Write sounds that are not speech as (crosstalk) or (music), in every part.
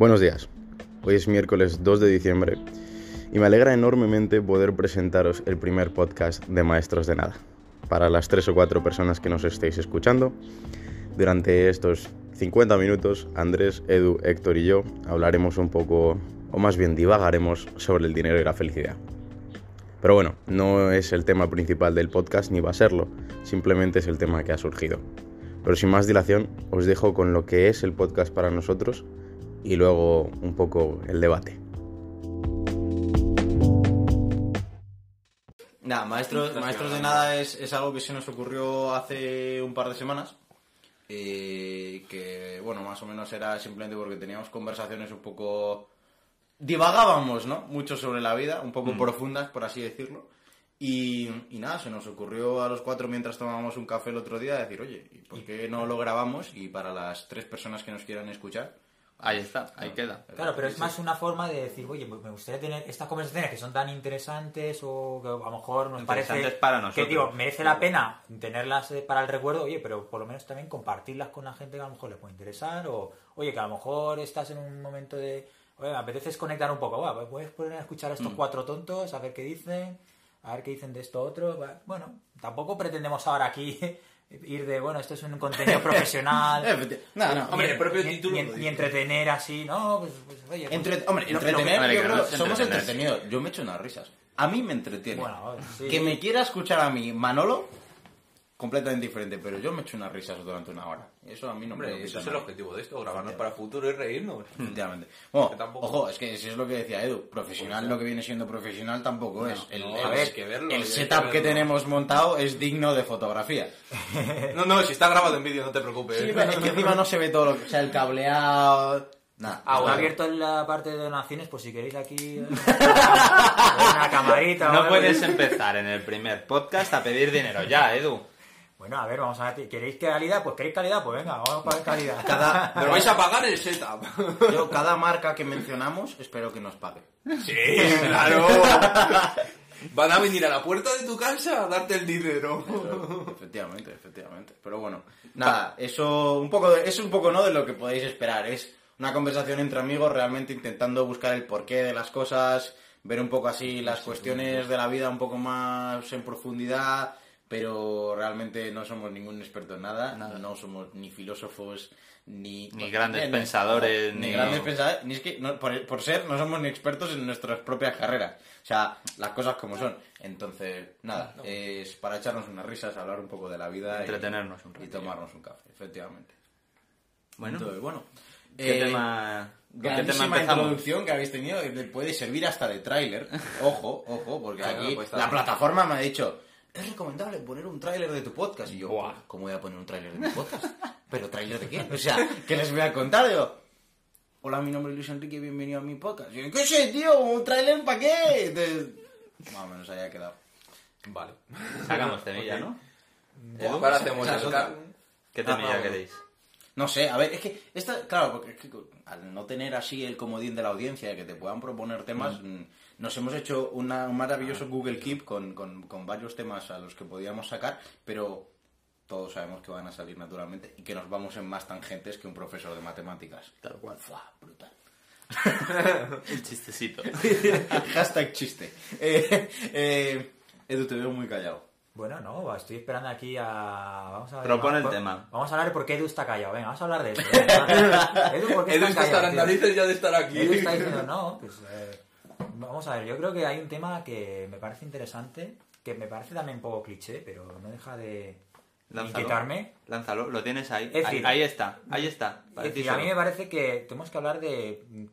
Buenos días. Hoy es miércoles 2 de diciembre y me alegra enormemente poder presentaros el primer podcast de Maestros de Nada. Para las tres o cuatro personas que nos estéis escuchando, durante estos 50 minutos, Andrés, Edu, Héctor y yo hablaremos un poco, o más bien divagaremos, sobre el dinero y la felicidad. Pero bueno, no es el tema principal del podcast ni va a serlo, simplemente es el tema que ha surgido. Pero sin más dilación, os dejo con lo que es el podcast para nosotros y luego un poco el debate. Nada, maestros, maestros de nada es, es algo que se nos ocurrió hace un par de semanas. eh, que, bueno, más o menos era simplemente porque teníamos conversaciones un poco. divagábamos, ¿no? Mucho sobre la vida, un poco profundas, por así decirlo. Y, y nada, se nos ocurrió a los cuatro mientras tomábamos un café el otro día decir, oye, ¿y ¿por qué no lo grabamos? Y para las tres personas que nos quieran escuchar, Ahí está, ahí queda. Claro, pero es más una forma de decir, oye, me gustaría tener estas conversaciones que son tan interesantes o que a lo mejor nos parece Interesantes para que nosotros. digo, merece la pena tenerlas eh, para el recuerdo, oye, pero por lo menos también compartirlas con la gente que a lo mejor le puede interesar o, oye, que a lo mejor estás en un momento de, oye, me apetece desconectar un poco, va, pues puedes poner a escuchar a Mm. estos cuatro tontos, a ver qué dicen, a ver qué dicen de esto otro, bueno, tampoco pretendemos ahora aquí ir de, bueno, esto es un contenido (laughs) profesional. no, no, Hombre, ni- el propio título ni dice. entretener así, no, pues, pues, oye, pues- Entre- hombre, que- entretener, yo creo, somos entretenidos. Yo me echo unas risas. A mí me entretiene. Bueno, sí. Que me quiera escuchar a mí, Manolo, completamente diferente, pero yo me echo unas risas durante una hora. Eso a mí no me Hombre, eso quita es el objetivo de esto, grabarnos para futuro y reírnos. Efectivamente. (laughs) Bueno, tampoco- ojo, es que si es lo que decía Edu, profesional lo que viene siendo profesional tampoco es. El, no, el- a ver, hay que verlo, el que setup que tenemos montado es digno de fotografía. (laughs) No, no, si está grabado en vídeo, no te preocupes. Sí, pero es que encima no se ve todo lo que... O sea, el cableado... Nada. Ah, bueno, abierto en la parte de donaciones, pues si queréis aquí eh, (laughs) una camarita. o No puedes empezar en el primer podcast a pedir dinero ya, Edu. Bueno, a ver, vamos a ver. ¿Queréis calidad? Pues queréis calidad, pues venga, vamos a pagar calidad. (laughs) Cada, (laughs) Pero vais a pagar el setup. (laughs) yo, cada marca que mencionamos, espero que nos pague. Sí, claro. Van a venir a la puerta de tu casa a darte el dinero. Efectivamente, efectivamente. Pero bueno, nada, eso un poco de- es un poco no de lo que podéis esperar. Es una conversación entre amigos realmente intentando buscar el porqué de las cosas, ver un poco así las cuestiones de la vida un poco más en profundidad, pero realmente no somos ningún experto en nada, no somos ni filósofos ni Ni grandes eh, no, pensadores, ni, ni- grandes pensadores, ni es que no, por, por ser no somos ni expertos en nuestras propias carreras. O sea, las cosas como son. Entonces, nada, es para echarnos unas risas, hablar un poco de la vida y- Entretenernos un y, ratillo. tomarnos un café, efectivamente. Bueno, Entonces, bueno. ¿qué eh, tema, ¿con qué tema Grandísima introducción que habéis tenido, que puede servir hasta de tráiler. (laughs) Ojo, ojo, porque Claro, aquí pues la plataforma me ha dicho, es recomendable poner un tráiler de tu podcast. Y yo, Buah. ¿cómo voy a poner un tráiler de mi podcast? ¿Pero tráiler de qué? O sea, (laughs) ¿qué les voy a contar? Digo, hola, mi nombre es Luis Enrique, bienvenido a mi podcast. Y yo, ¿qué sé, tío? ¿Un tráiler para qué? Entonces, más o menos haya quedado. Vale. Sacamos temilla, ¿no? Ahora hacemos Esa es el otra. ca- ¿Qué Ah, temilla vamos. queréis? No sé, a ver, es que esta, claro, porque es que al no tener así el comodín de la audiencia, que te puedan proponer temas, mm, nos hemos hecho una- un maravilloso Google Keep con, con- con varios temas a los que podíamos sacar, pero todos sabemos que van a salir naturalmente y que nos vamos en más tangentes que un profesor de matemáticas. Tal cual. Fua, brutal. (laughs) El chistecito. (laughs) Hashtag chiste. Eh, eh, Edu, te veo muy callado. Bueno, no, estoy esperando aquí a. Vamos a ver. Propone el vamos- tema. Vamos a hablar de por qué Edu está callado. Venga, vamos a hablar de eso. (laughs) Edu, ¿por qué Edu está hasta callado? las tío? narices ya de estar aquí. Edu está diciendo, no, pues. eh, vamos a ver, yo creo que hay un tema que me parece interesante, que me parece también un poco cliché, pero no deja de Lánzalo. inquietarme. Lánzalo, lo tienes ahí. Es ahí, decir- ahí está, ahí está. Es decir, a mí me parece que tenemos que hablar de mm,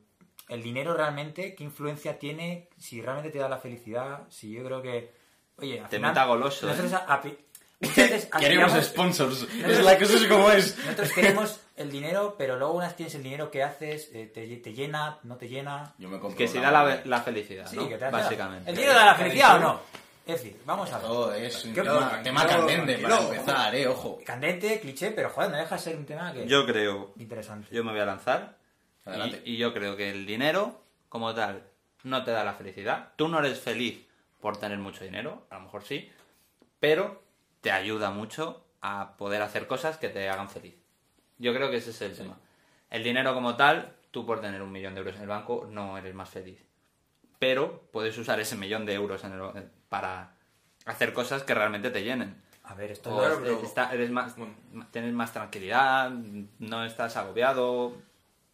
el dinero realmente, qué influencia tiene, si realmente te da la felicidad, si yo creo que, oye, al Te final, meta goloso, nosotros ¿eh? a- (laughs) Queremos aspiramos- sponsors. Es la cosa es como es. Nosotros queremos el dinero, pero luego unas tienes el dinero que haces, eh, te, te llena, no te llena. Yo me compro Que si da la, la felicidad, Sí, ¿no? que te hace- Básicamente. ¿El dinero da la felicidad o no? Es decir, vamos a ver. Todo es un ¿Qué tema, candente para empezar, eh, ojo. Candente, cliché, pero joder, no deja de ser un tema que Yo creo, interesante. yo me voy a lanzar. Adelante. Y, y yo creo que el dinero, como tal, no te da la felicidad. Tú no eres feliz por tener mucho dinero, a lo mejor sí, pero te ayuda mucho a poder hacer cosas que te hagan feliz. Yo creo que ese es el tema. El dinero como tal, tú por tener un millón de euros en el banco no eres más feliz. Pero puedes usar ese millón de euros en el- para hacer cosas que realmente te llenen. A ver, esto Claro, es- pero- está- eres más, Bueno. tienes más tranquilidad, no estás agobiado.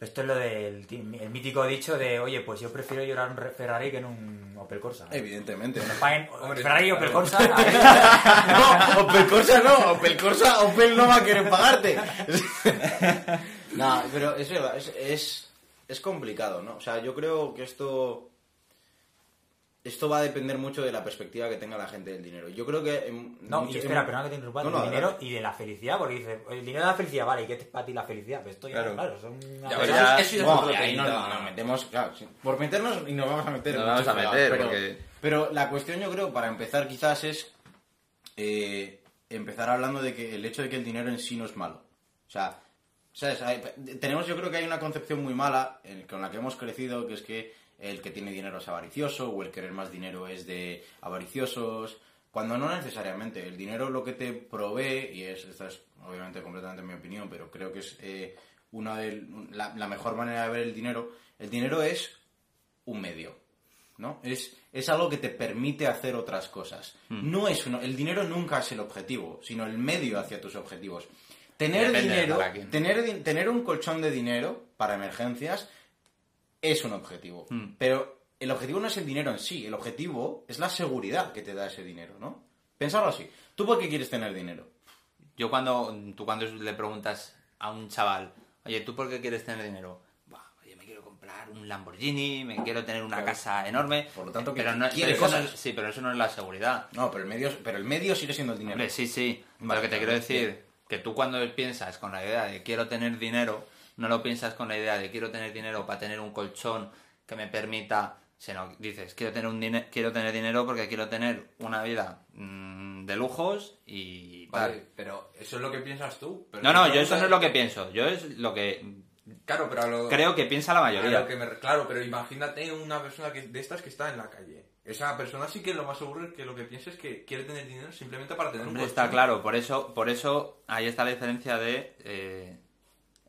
Esto es lo del ti- el mítico dicho de, oye, pues yo prefiero llorar un Ferrari que en un Opel Corsa. Evidentemente. Paguen- (laughs) Hombre, Ferrari y Opel. Corsa. (laughs) no, Opel Corsa no, Opel Corsa, Opel no va a querer pagarte. (laughs) no, pero es, verdad, es, es, es complicado, ¿no? O sea, yo creo que esto esto va a depender mucho de la perspectiva que tenga la gente del dinero. Yo creo que... en- No, y espera, en- pero no que te interrumpa, No, del no, dinero adelante. y de la felicidad, porque dice, el dinero da la felicidad, vale, ¿y qué es para ti la felicidad? Pues esto ya, Claro. claro, son una Ya, ya- eso ya es Bueno, otro y ahí nos, nos metemos, claro, sí. por meternos y nos vamos a meter. Nos en vamos a meter, pero, porque- pero la cuestión yo creo, para empezar quizás es eh, empezar hablando de que el hecho de que el dinero en sí no es malo. O sea, ¿sabes? Hay- tenemos yo creo que hay una concepción muy mala en- con la que hemos crecido, que es que el que tiene dinero es avaricioso o el querer más dinero es de avariciosos, cuando no necesariamente. El dinero lo que te provee, y es, esta es obviamente completamente mi opinión, pero creo que es eh, una de la, la mejor manera de ver el dinero, el dinero es un medio, ¿no? Es, es algo que te permite hacer otras cosas. No es uno- el dinero nunca es el objetivo, sino el medio hacia tus objetivos. Tener Depende dinero, tener, tener un colchón de dinero para emergencias es un objetivo. Mm. Pero el objetivo no es el dinero en sí, el objetivo es la seguridad que te da ese dinero, ¿no? Pensarlo así. ¿Tú por qué quieres tener dinero? Yo cuando, tú cuando le preguntas a un chaval, oye, ¿tú por qué quieres tener dinero? Buah, oye, me quiero comprar un Lamborghini, me quiero tener una Claro. casa enorme. Por lo tanto, que pero no, pero no cosas. sí, pero eso no es la seguridad. No, pero el medio, pero el medio sigue siendo el dinero. Hombre, sí, sí. Vale, lo que te quiero decir, bien. que tú cuando piensas con la idea de quiero tener dinero, no lo piensas con la idea de quiero tener dinero para tener un colchón que me permita, sino dices quiero tener un dine- quiero tener dinero porque quiero tener una vida mm, de lujos y Vale, tal. pero eso es lo que piensas tú. pero No, no, yo eso no es lo que pienso. Yo es lo que Claro, pero a lo... creo que piensa la a mayoría. lo que me- Claro, pero imagínate una persona que, de estas que está en la calle. Esa persona sí que lo más seguro es que lo que piensa es que quiere tener dinero simplemente para tener Hombre, un está claro, por eso, por eso ahí está la diferencia de eh,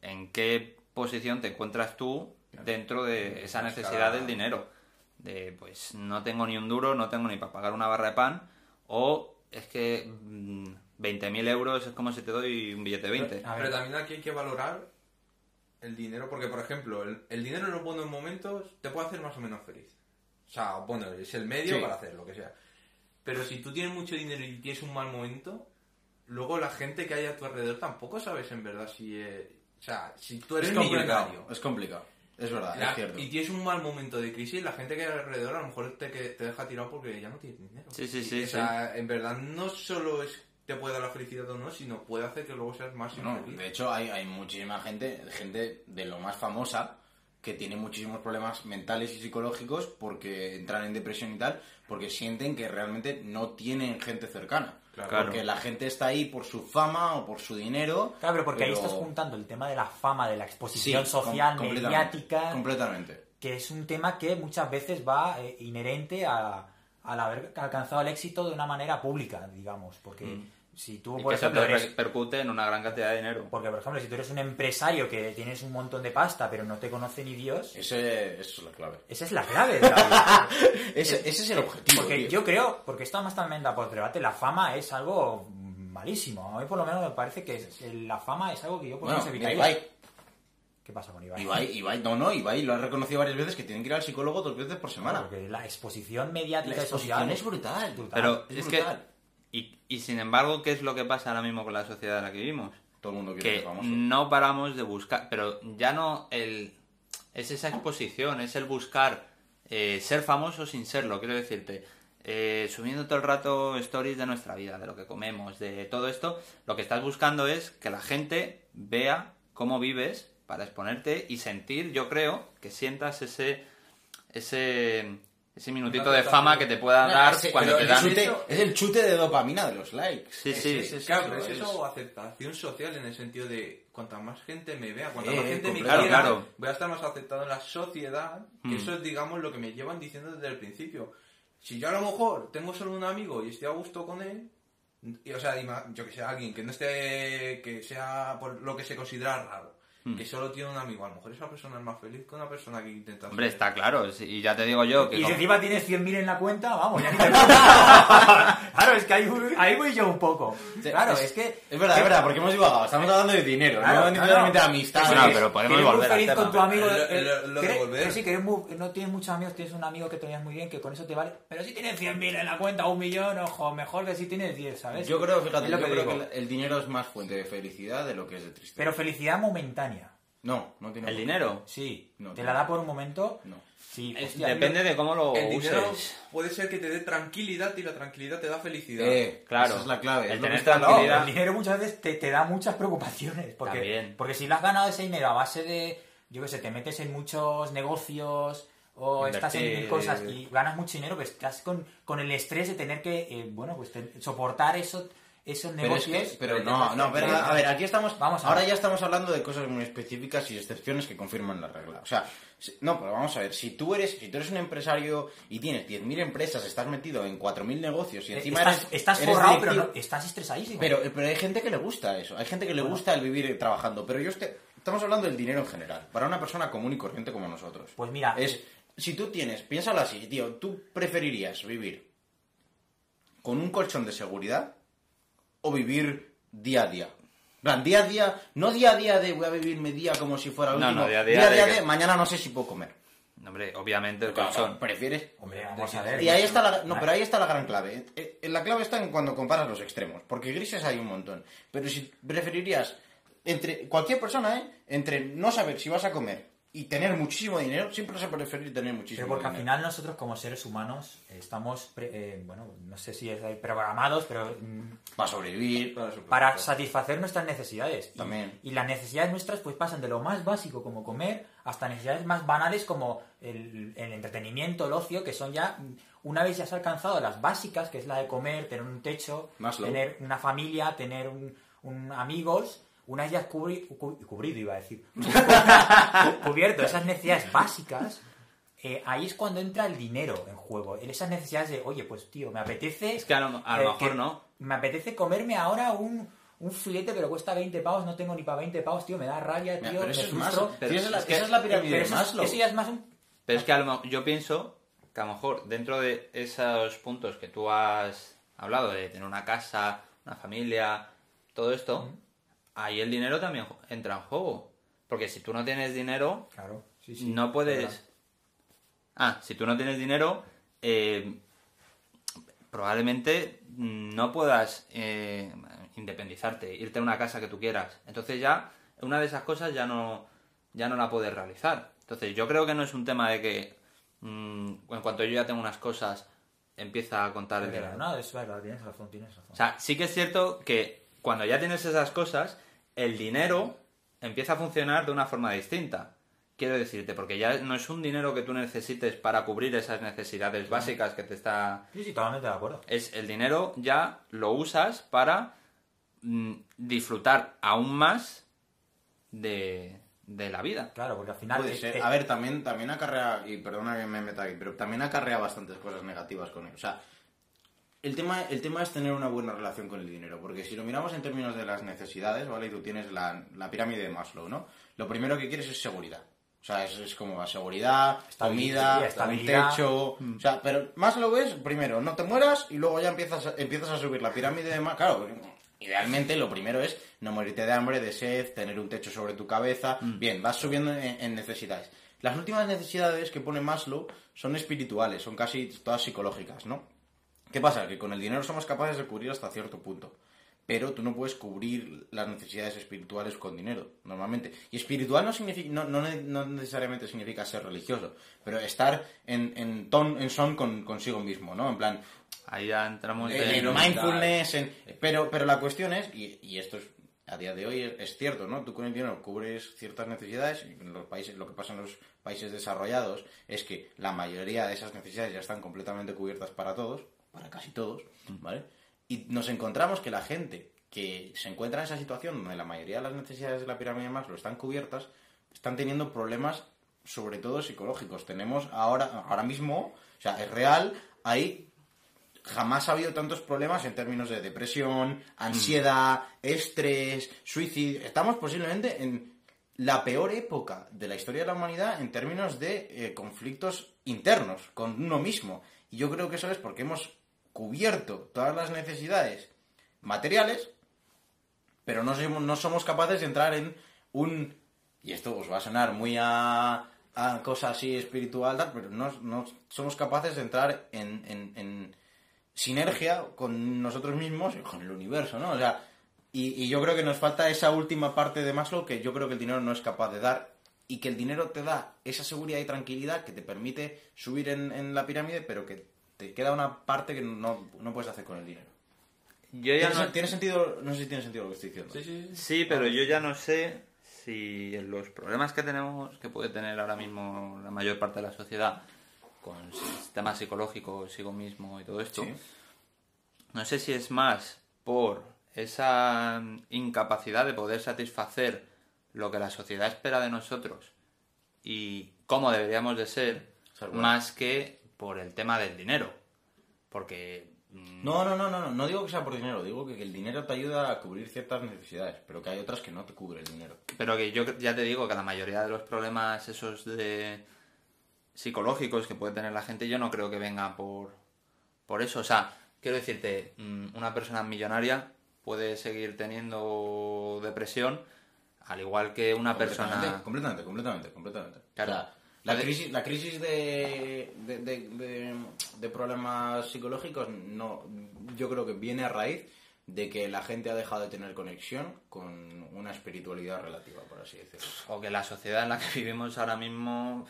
en qué posición te encuentras tú dentro de esa Una necesidad del dinero. De pues no tengo ni un duro, no tengo ni para pagar una barra de pan, o es que mm, 20.000 euros es como si te doy un billete de 20. A ver. Pero también aquí hay que valorar el dinero, porque por ejemplo, el, el dinero en los buenos momentos te puede hacer más o menos feliz. O sea, bueno, es el medio Sí. para hacer lo que sea. Pero si tú tienes mucho dinero y tienes un mal momento, luego la gente que hay a tu alrededor tampoco sabes en verdad si... eh, sea, si tú eres es complicado. millonario Es complicado. Es verdad, la- es cierto. y tienes un mal momento de crisis, la gente que hay alrededor a lo mejor te, que- te deja tirado porque ya no tienes dinero. Sí, sí, Y, sí, O sea, en verdad no solo es te puede dar la felicidad o no, sino puede hacer que luego seas más No, infeliz. de hecho, hay, hay muchísima gente, gente de lo más famosa, que tiene muchísimos problemas mentales y psicológicos porque entran en depresión y tal, porque sienten que realmente no tienen gente cercana. Claro. Porque la gente está ahí por su fama o por su dinero. Claro, pero porque ahí pero- estás juntando el tema de la fama, de la Sí, exposición com- social, completamente, mediática, Completamente. que es un tema que muchas veces va eh, inherente a, al haber alcanzado el éxito de una manera pública, digamos. Porque si tú. Y por que eso ejemplo, te eres... repercute en una gran cantidad de dinero. Porque, por ejemplo, si tú eres un empresario que tienes un montón de pasta, pero no te conoce ni Dios, Ese, eso es la clave. esa es la clave de la. (laughs) Ese, ese es el objetivo. Porque tío. yo creo, porque esto además también da por debate, la fama es algo malísimo. A mí por lo menos me parece que la fama es algo que yo por Bueno, evitaría. Ibai, ¿Qué pasa con Ibai? Ibai, Ibai, no, no, Ibai lo ha reconocido varias veces que tienen que ir al psicólogo dos veces por semana. Porque la exposición mediática La y social exposición es brutal. Pero es es, brutal. que... Y, sin embargo, ¿qué es lo que pasa ahora mismo con la sociedad en la que vivimos? Todo el mundo quiere que ser famoso. no paramos de buscar, pero ya no el es esa exposición, es el buscar eh, ser famoso sin serlo, quiero decirte, eh, subiendo todo el rato stories de nuestra vida, de lo que comemos, de todo esto, lo que estás buscando es que la gente vea cómo vives para exponerte y sentir, yo creo, que sientas ese ese ese minutito de fama que te pueda dar Ese- cuando te el dan chute- es el chute de dopamina de los likes. Sí, sí, sí, sí, claro, sí, pero es es- eso aceptación social en el sentido de cuanta más gente me vea, cuanta Eh, más gente me quiera, Claro, claro. voy a estar más aceptado en la sociedad, que Mm. eso es, digamos, lo que me llevan diciendo desde el principio. Si yo a lo mejor tengo solo un amigo y estoy a gusto con él, y, o sea, yo que sé, alguien que no esté, que sea por lo que se considera raro, Hmm. que solo tiene un amigo. A lo mejor esa persona es más feliz que una persona que intenta... Hombre, ser- está claro. Y ya te digo yo que... Y si como- encima tienes 100.000 en la cuenta, vamos, ya ni te. (laughs) Claro, es que ahí, voy- ahí voy yo un poco. Claro, es, que... Es verdad, es verdad, porque hemos divagado. Estamos hablando de dinero, Claro, no claro. necesariamente de amistad. Sí, no, pero podemos volver al feliz tema. con tu amigo. Lo- eh, lo- lo de que- volver. que sí, que eres muy- no tienes muchos amigos, tienes un amigo que tenías muy bien, que con eso te vale. Pero si tienes 100.000 en la cuenta, un millón, ojo, mejor que si tienes 10, ¿sabes? Yo creo, fíjate, Es lo yo que creo digo. que el dinero es más fuente de felicidad de lo que es de tristeza. Pero felicidad momentánea. No, no tiene ¿El dinero? Sí, No, te no. la da por un momento. No. Sí, Es- hostia, depende de cómo lo El dinero uses. puede ser que te dé tranquilidad y la tranquilidad te da felicidad. Eh, Claro. Esa es la clave. El tener No, tranquilidad. el dinero muchas veces te, te da muchas preocupaciones. Porque, También. porque si le has ganado ese dinero a base de, yo qué sé, te metes en muchos negocios o estás en mil cosas y ganas mucho dinero, pues estás con, con el estrés de tener que, eh, bueno, pues te- soportar eso, esos Pero es negocios. que, pero no, no, pero a ver, aquí estamos, Vamos ahora ver. ya estamos hablando de cosas muy específicas y excepciones que confirman la regla. O sea, no, pero vamos a ver, si tú eres, si tú eres un empresario y tienes 10.000 empresas, estás metido en 4.000 negocios y Eh, encima estás, eres, estás eres forrado, pero no- estás estresadísimo. pero, pero hay gente que le gusta eso, hay gente que le gusta el vivir trabajando, pero yo este- estamos hablando del dinero en general, para una persona común y corriente como nosotros. Pues mira, es si tú tienes, piénsalo así, tío, tú preferirías vivir con un colchón de seguridad o vivir día a día. Plan, día a día, no día a día de voy a vivir mi día como si fuera el No, último. no, día a día de de, que- mañana no sé si puedo comer. Hombre, obviamente el Claro, colchón. ¿Prefieres? Hombre, vamos a ver. Y ahí está la, no, pero ahí está la gran clave. Eh, eh, La clave está en cuando comparas los extremos, porque grises hay un montón. Pero si preferirías entre cualquier persona, ¿eh? entre no saber si vas a comer y tener muchísimo dinero, siempre a preferir tener muchísimo Pero porque al dinero. final nosotros como seres humanos estamos, pre- eh, bueno, no sé si es programados, pero mm, Para sobrevivir. Para para satisfacer nuestras necesidades. También. Y, las necesidades nuestras pues pasan de lo más básico como comer hasta necesidades más banales como el, el entretenimiento, el ocio, que son ya, mm, una vez ya has alcanzado las básicas, que es la de comer, tener un techo, Maslow. tener una familia, tener un, un amigos, una vez ya has cubri- cu- cubrido, iba a decir, (laughs) cubierto esas necesidades básicas, eh, ahí es cuando entra el dinero en juego. En esas necesidades de, oye, pues tío, me apetece. Es que a lo- a lo eh, mejor no. Me apetece comerme ahora un, un filete, pero cuesta 20 pavos, no tengo ni para 20 pavos, tío, me da rabia, Mira, tío, pero me eso es frustro. más. Pero esa es la, es que- esa es la pirámide Pero de eso, es- Maslow. eso ya es más un... Pero es que a lo yo pienso que a lo mejor dentro de esos puntos que tú has hablado, de tener una casa, una familia, todo esto, ahí el dinero también entra en juego. Porque si tú no tienes dinero, Claro, sí, sí. no puedes... verdad. Ah, si tú no tienes dinero, eh, probablemente no puedas eh, independizarte, irte a una casa que tú quieras. Entonces ya, una de esas cosas ya no, ya no la puedes realizar. Entonces yo creo que no es un tema de que mm, en cuanto yo ya tengo unas cosas, empieza a contar el dinero. No, es verdad, tienes razón, tienes razón. O sea, sí que es cierto que cuando ya tienes esas cosas, el dinero empieza a funcionar de una forma distinta. Quiero decirte, porque ya no es un dinero que tú necesites para cubrir esas necesidades básicas que te está... sí, sí, totalmente de acuerdo. Es el dinero ya lo usas para mm, disfrutar aún más de, de la vida. Claro, porque al final... Puede ser. eh, A ver, también, también acarrea, y perdona que me meta aquí, pero también acarrea bastantes cosas negativas con él. O sea, el tema, el tema es tener una buena relación con el dinero, porque si lo miramos en términos de las necesidades, ¿vale? Y tú tienes la, la pirámide de Maslow, ¿no? Lo primero que quieres es seguridad. O sea, es, es como la seguridad, comida, un techo... O sea, pero Maslow es, primero, no te mueras y luego ya empiezas a, empiezas a subir la pirámide de Maslow. Claro, idealmente lo primero es no morirte de hambre, de sed, tener un techo sobre tu cabeza. Bien, vas subiendo en, en necesidades. Las últimas necesidades que pone Maslow son espirituales, son casi todas psicológicas, ¿no? ¿Qué pasa? Que con el dinero somos capaces de cubrir hasta cierto punto. Pero tú no puedes cubrir las necesidades espirituales con dinero, normalmente. Y espiritual no, significa, no, no, no necesariamente significa ser religioso, pero estar en, en, ton, en son con, consigo mismo, ¿no? En plan, Ahí ya entramos en, en- mindfulness, en- pero, pero la cuestión es, y, y esto es, a día de hoy es, es cierto, ¿no? Tú con el dinero cubres ciertas necesidades, y en los países, lo que pasa en los países desarrollados es que la mayoría de esas necesidades ya están completamente cubiertas para todos, para casi todos, ¿vale? Y nos encontramos que la gente que se encuentra en esa situación donde la mayoría de las necesidades de la pirámide de Maslow están cubiertas, están teniendo problemas sobre todo psicológicos. Tenemos ahora, ahora mismo, o sea, es real, hay jamás ha habido tantos problemas en términos de depresión, ansiedad, estrés, suicidio. Estamos posiblemente en, la peor época de la historia de la humanidad en términos de eh, conflictos internos con uno mismo. Y yo creo que eso es porque hemos cubierto todas las necesidades materiales, pero no somos, no somos capaces de entrar en un... Y esto os va a sonar muy a, a así espiritual, pero no, no somos capaces de entrar en, en- sinergia con nosotros mismos y con el universo, ¿no? O sea, y, yo creo que nos falta esa última parte de Maslow que yo creo que el dinero no es capaz de dar y que el dinero te da esa seguridad y tranquilidad que te permite subir en la pirámide, pero que te queda una parte que no, no puedes hacer con el dinero. Yo ya ¿Tiene, no... tiene sentido? No sé si tiene sentido lo que estoy diciendo. Sí, sí, sí. Sí, pero yo ya no sé si los problemas que tenemos, que puede tener ahora mismo la mayor parte de la sociedad, con sistemas psicológicos, consigo mismo y todo esto, Sí. no sé si es más por esa incapacidad de poder satisfacer lo que la sociedad espera de nosotros y cómo deberíamos de ser, Ser bueno. más que por el tema del dinero. Porque... mm, No, no, no, no, no, no digo que sea por dinero, digo que, que el dinero te ayuda a cubrir ciertas necesidades, pero que hay otras que no te cubre el dinero. Pero que yo ya te digo que la mayoría de los problemas esos de psicológicos que puede tener la gente, yo no creo que venga por, por eso. O sea, quiero decirte, mm, una persona millonaria puede seguir teniendo depresión, al igual que una persona... Completamente, completamente, completamente. Claro. O sea, la crisis, la crisis de, de, de- de- de problemas psicológicos no, yo creo que viene a raíz de que la gente ha dejado de tener conexión con una espiritualidad relativa, por así decirlo. O que la sociedad en la que vivimos ahora mismo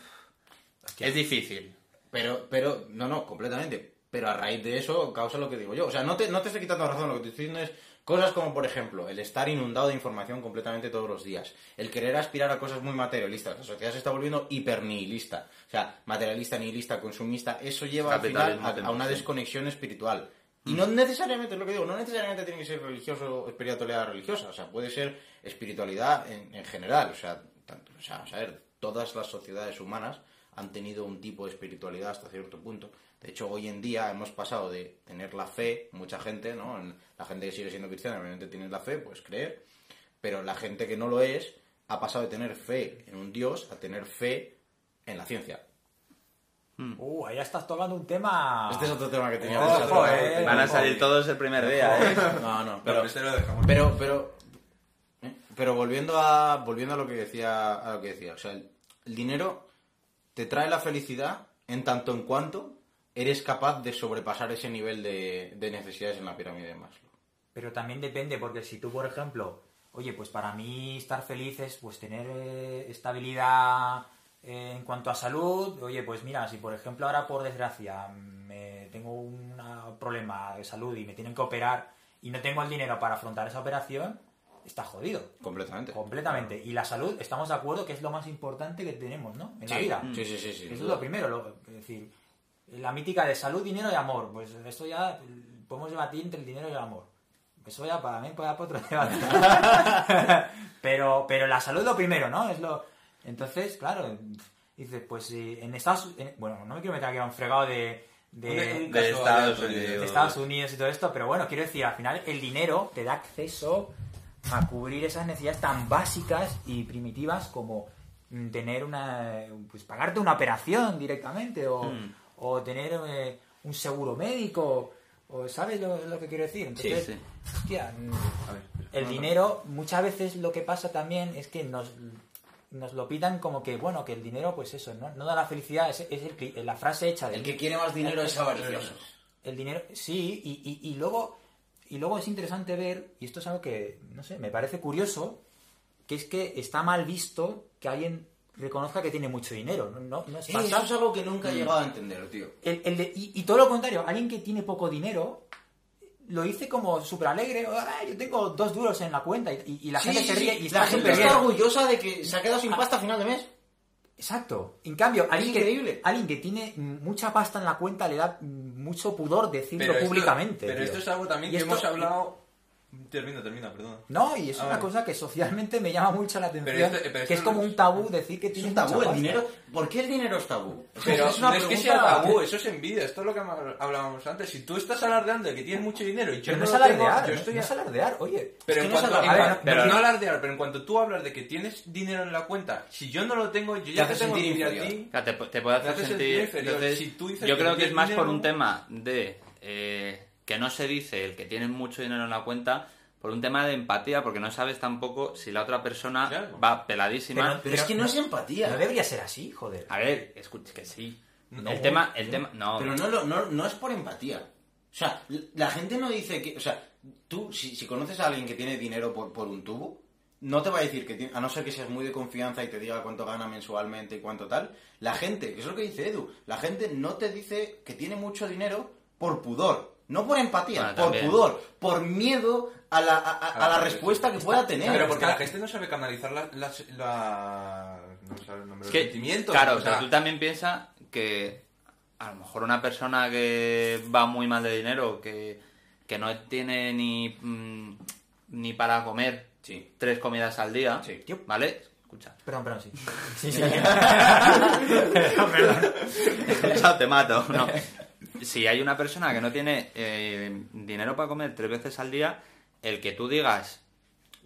es difícil. Pero, pero, no, no, completamente. Pero a raíz de eso causa lo que digo yo. O sea, no te, no te estoy quitando razón, lo que te estoy diciendo es cosas como, por ejemplo, el estar inundado de información completamente todos los días. El querer aspirar a cosas muy materialistas. La sociedad se está volviendo hipernihilista. O sea, materialista, nihilista, consumista. Eso lleva al final Capitalismo a, a una desconexión espiritual. Y no necesariamente, es lo que digo, no necesariamente tiene que ser religioso o espiritualidad religiosa. O sea, puede ser espiritualidad en, en general. O sea, tanto, o sea, vamos a ver, todas las sociedades humanas han tenido un tipo de espiritualidad hasta cierto punto. De hecho, hoy en día hemos pasado de tener la fe, mucha gente, ¿no? La gente que sigue siendo cristiana, obviamente tiene la fe, pues creer, pero la gente que no lo es ha pasado de tener fe en un Dios a tener fe en la ciencia. Uh, ahí ya estás tocando un tema. Este es otro tema que tenía. Ojo, este es otro eh. Van a salir todos el primer día, ¿eh? No, no, Pero pero, este lo dejamos. pero, pero, ¿eh? pero volviendo a, volviendo a lo que decía, a lo que decía, o sea, el, el dinero te trae la felicidad en tanto en cuanto eres capaz de sobrepasar ese nivel de, de necesidades en la pirámide de Maslow. Pero también depende, porque si tú, por ejemplo, oye, pues para mí estar feliz es pues tener eh, estabilidad eh, en cuanto a salud, oye, pues mira, si por ejemplo ahora por desgracia me tengo un problema de salud y me tienen que operar y no tengo el dinero para afrontar esa operación, está jodido. Completamente. Completamente. Y la salud, estamos de acuerdo que es lo más importante que tenemos, ¿no? En la vida. sí, sí, sí, sí, Eso es lo primero. lo- es decir, la mítica de salud, dinero y amor. Pues esto ya podemos debatir entre el dinero y el amor. Eso ya para mí puede dar para otro debate. (laughs) pero, pero la salud lo primero, ¿no? Es lo... Entonces, claro, dices, pues si en Estados en- Bueno, no me quiero meter aquí a un fregado de... de- de Estados. Unidos. de Estados Unidos y todo esto, pero bueno, quiero decir, al final el dinero te da acceso a cubrir esas necesidades tan básicas y primitivas como tener una pues pagarte una operación directamente o, Mm. O tener eh, un seguro médico o sabes lo, lo que quiero decir entonces sí. hostia, mm, A ver, espera. el dinero muchas veces lo que pasa también es que nos nos lo pidan como que bueno que el dinero pues eso no, no da la felicidad es, es el la frase hecha del El que quiere más dinero es avaricioso. el dinero, sí, y, y- y luego y luego es interesante ver, y esto es algo que, no sé, me parece curioso, que es que está mal visto que alguien reconozca que tiene mucho dinero. No, es Eh, eso es algo que nunca he llegado a entender, tío. El- el de- y, y todo lo contrario, alguien que tiene poco dinero lo dice como súper alegre, "Ah, yo tengo dos duros en la cuenta y, la Sí, gente sí, se sí. ríe y la está gente súper está orgullosa de que se ha quedado sin pasta a final de mes. Exacto. En cambio, alguien que, increíble. alguien que tiene mm, mucha pasta en la cuenta le da mm, mucho pudor decirlo esto- públicamente. pero tío. esto es algo también Y que esto- hemos hablado Termina, termina, perdona. No, y es Ah, una vale. cosa que socialmente me llama mucho la atención. esto- pero que esto es como un tabú decir que Es tienes un tabú, el dinero. ¿Por qué el dinero es tabú? Que Pero es una no es que sea tabú, eso es envidia. Esto es lo que hablábamos antes. Si tú estás alardeando de que tienes mucho dinero y yo Pero no no es lo tengo, alardear, yo no- estoy no a- es alardear, oye. Pero Es en que no cuanto, es en alardear, pero- no alardear, pero en cuanto tú hablas de que tienes dinero en la cuenta, si yo no lo tengo, yo ya Te te, hace tengo sentir envidia a ti. Claro, te, te puede hacer sentir... sentir inferior. entonces, Si tú dices yo que creo que es más por un tema de eh, que no se dice el que tiene mucho dinero en la cuenta, por un tema de empatía, porque no sabes tampoco si la otra persona Claro. va peladísima. Pero- Pero es que no es empatía. No debería ser así, joder. A ver, escucha, que sí. No, el tema, el tema, no. Pero no, lo- no, no es por empatía. O sea, la gente no dice que... O sea, tú, si, si conoces a alguien que tiene dinero por, por un tubo, no te va a decir que tiene... A no ser que seas muy de confianza y te diga cuánto gana mensualmente y cuánto tal. La gente, que es lo que dice Edu, la gente no te dice que tiene mucho dinero por pudor. No por empatía, Bueno, por también. pudor. Por miedo a la, a, a- a la respuesta que pueda tener. Pero porque está- la gente no sabe canalizar la, las- la- no sabe el nombre, Es los sentimientos. claro, o sea, tú también piensas que a lo mejor una persona que va muy mal de dinero, que, que no tiene ni, mm, ni para comer Sí. tres comidas al día, Sí. ¿vale? Escucha. Perdón, perdón, sí. Sí, sí. Eso te mato. No. (laughs) Si hay una persona que no tiene eh, dinero para comer tres veces al día, el que tú digas,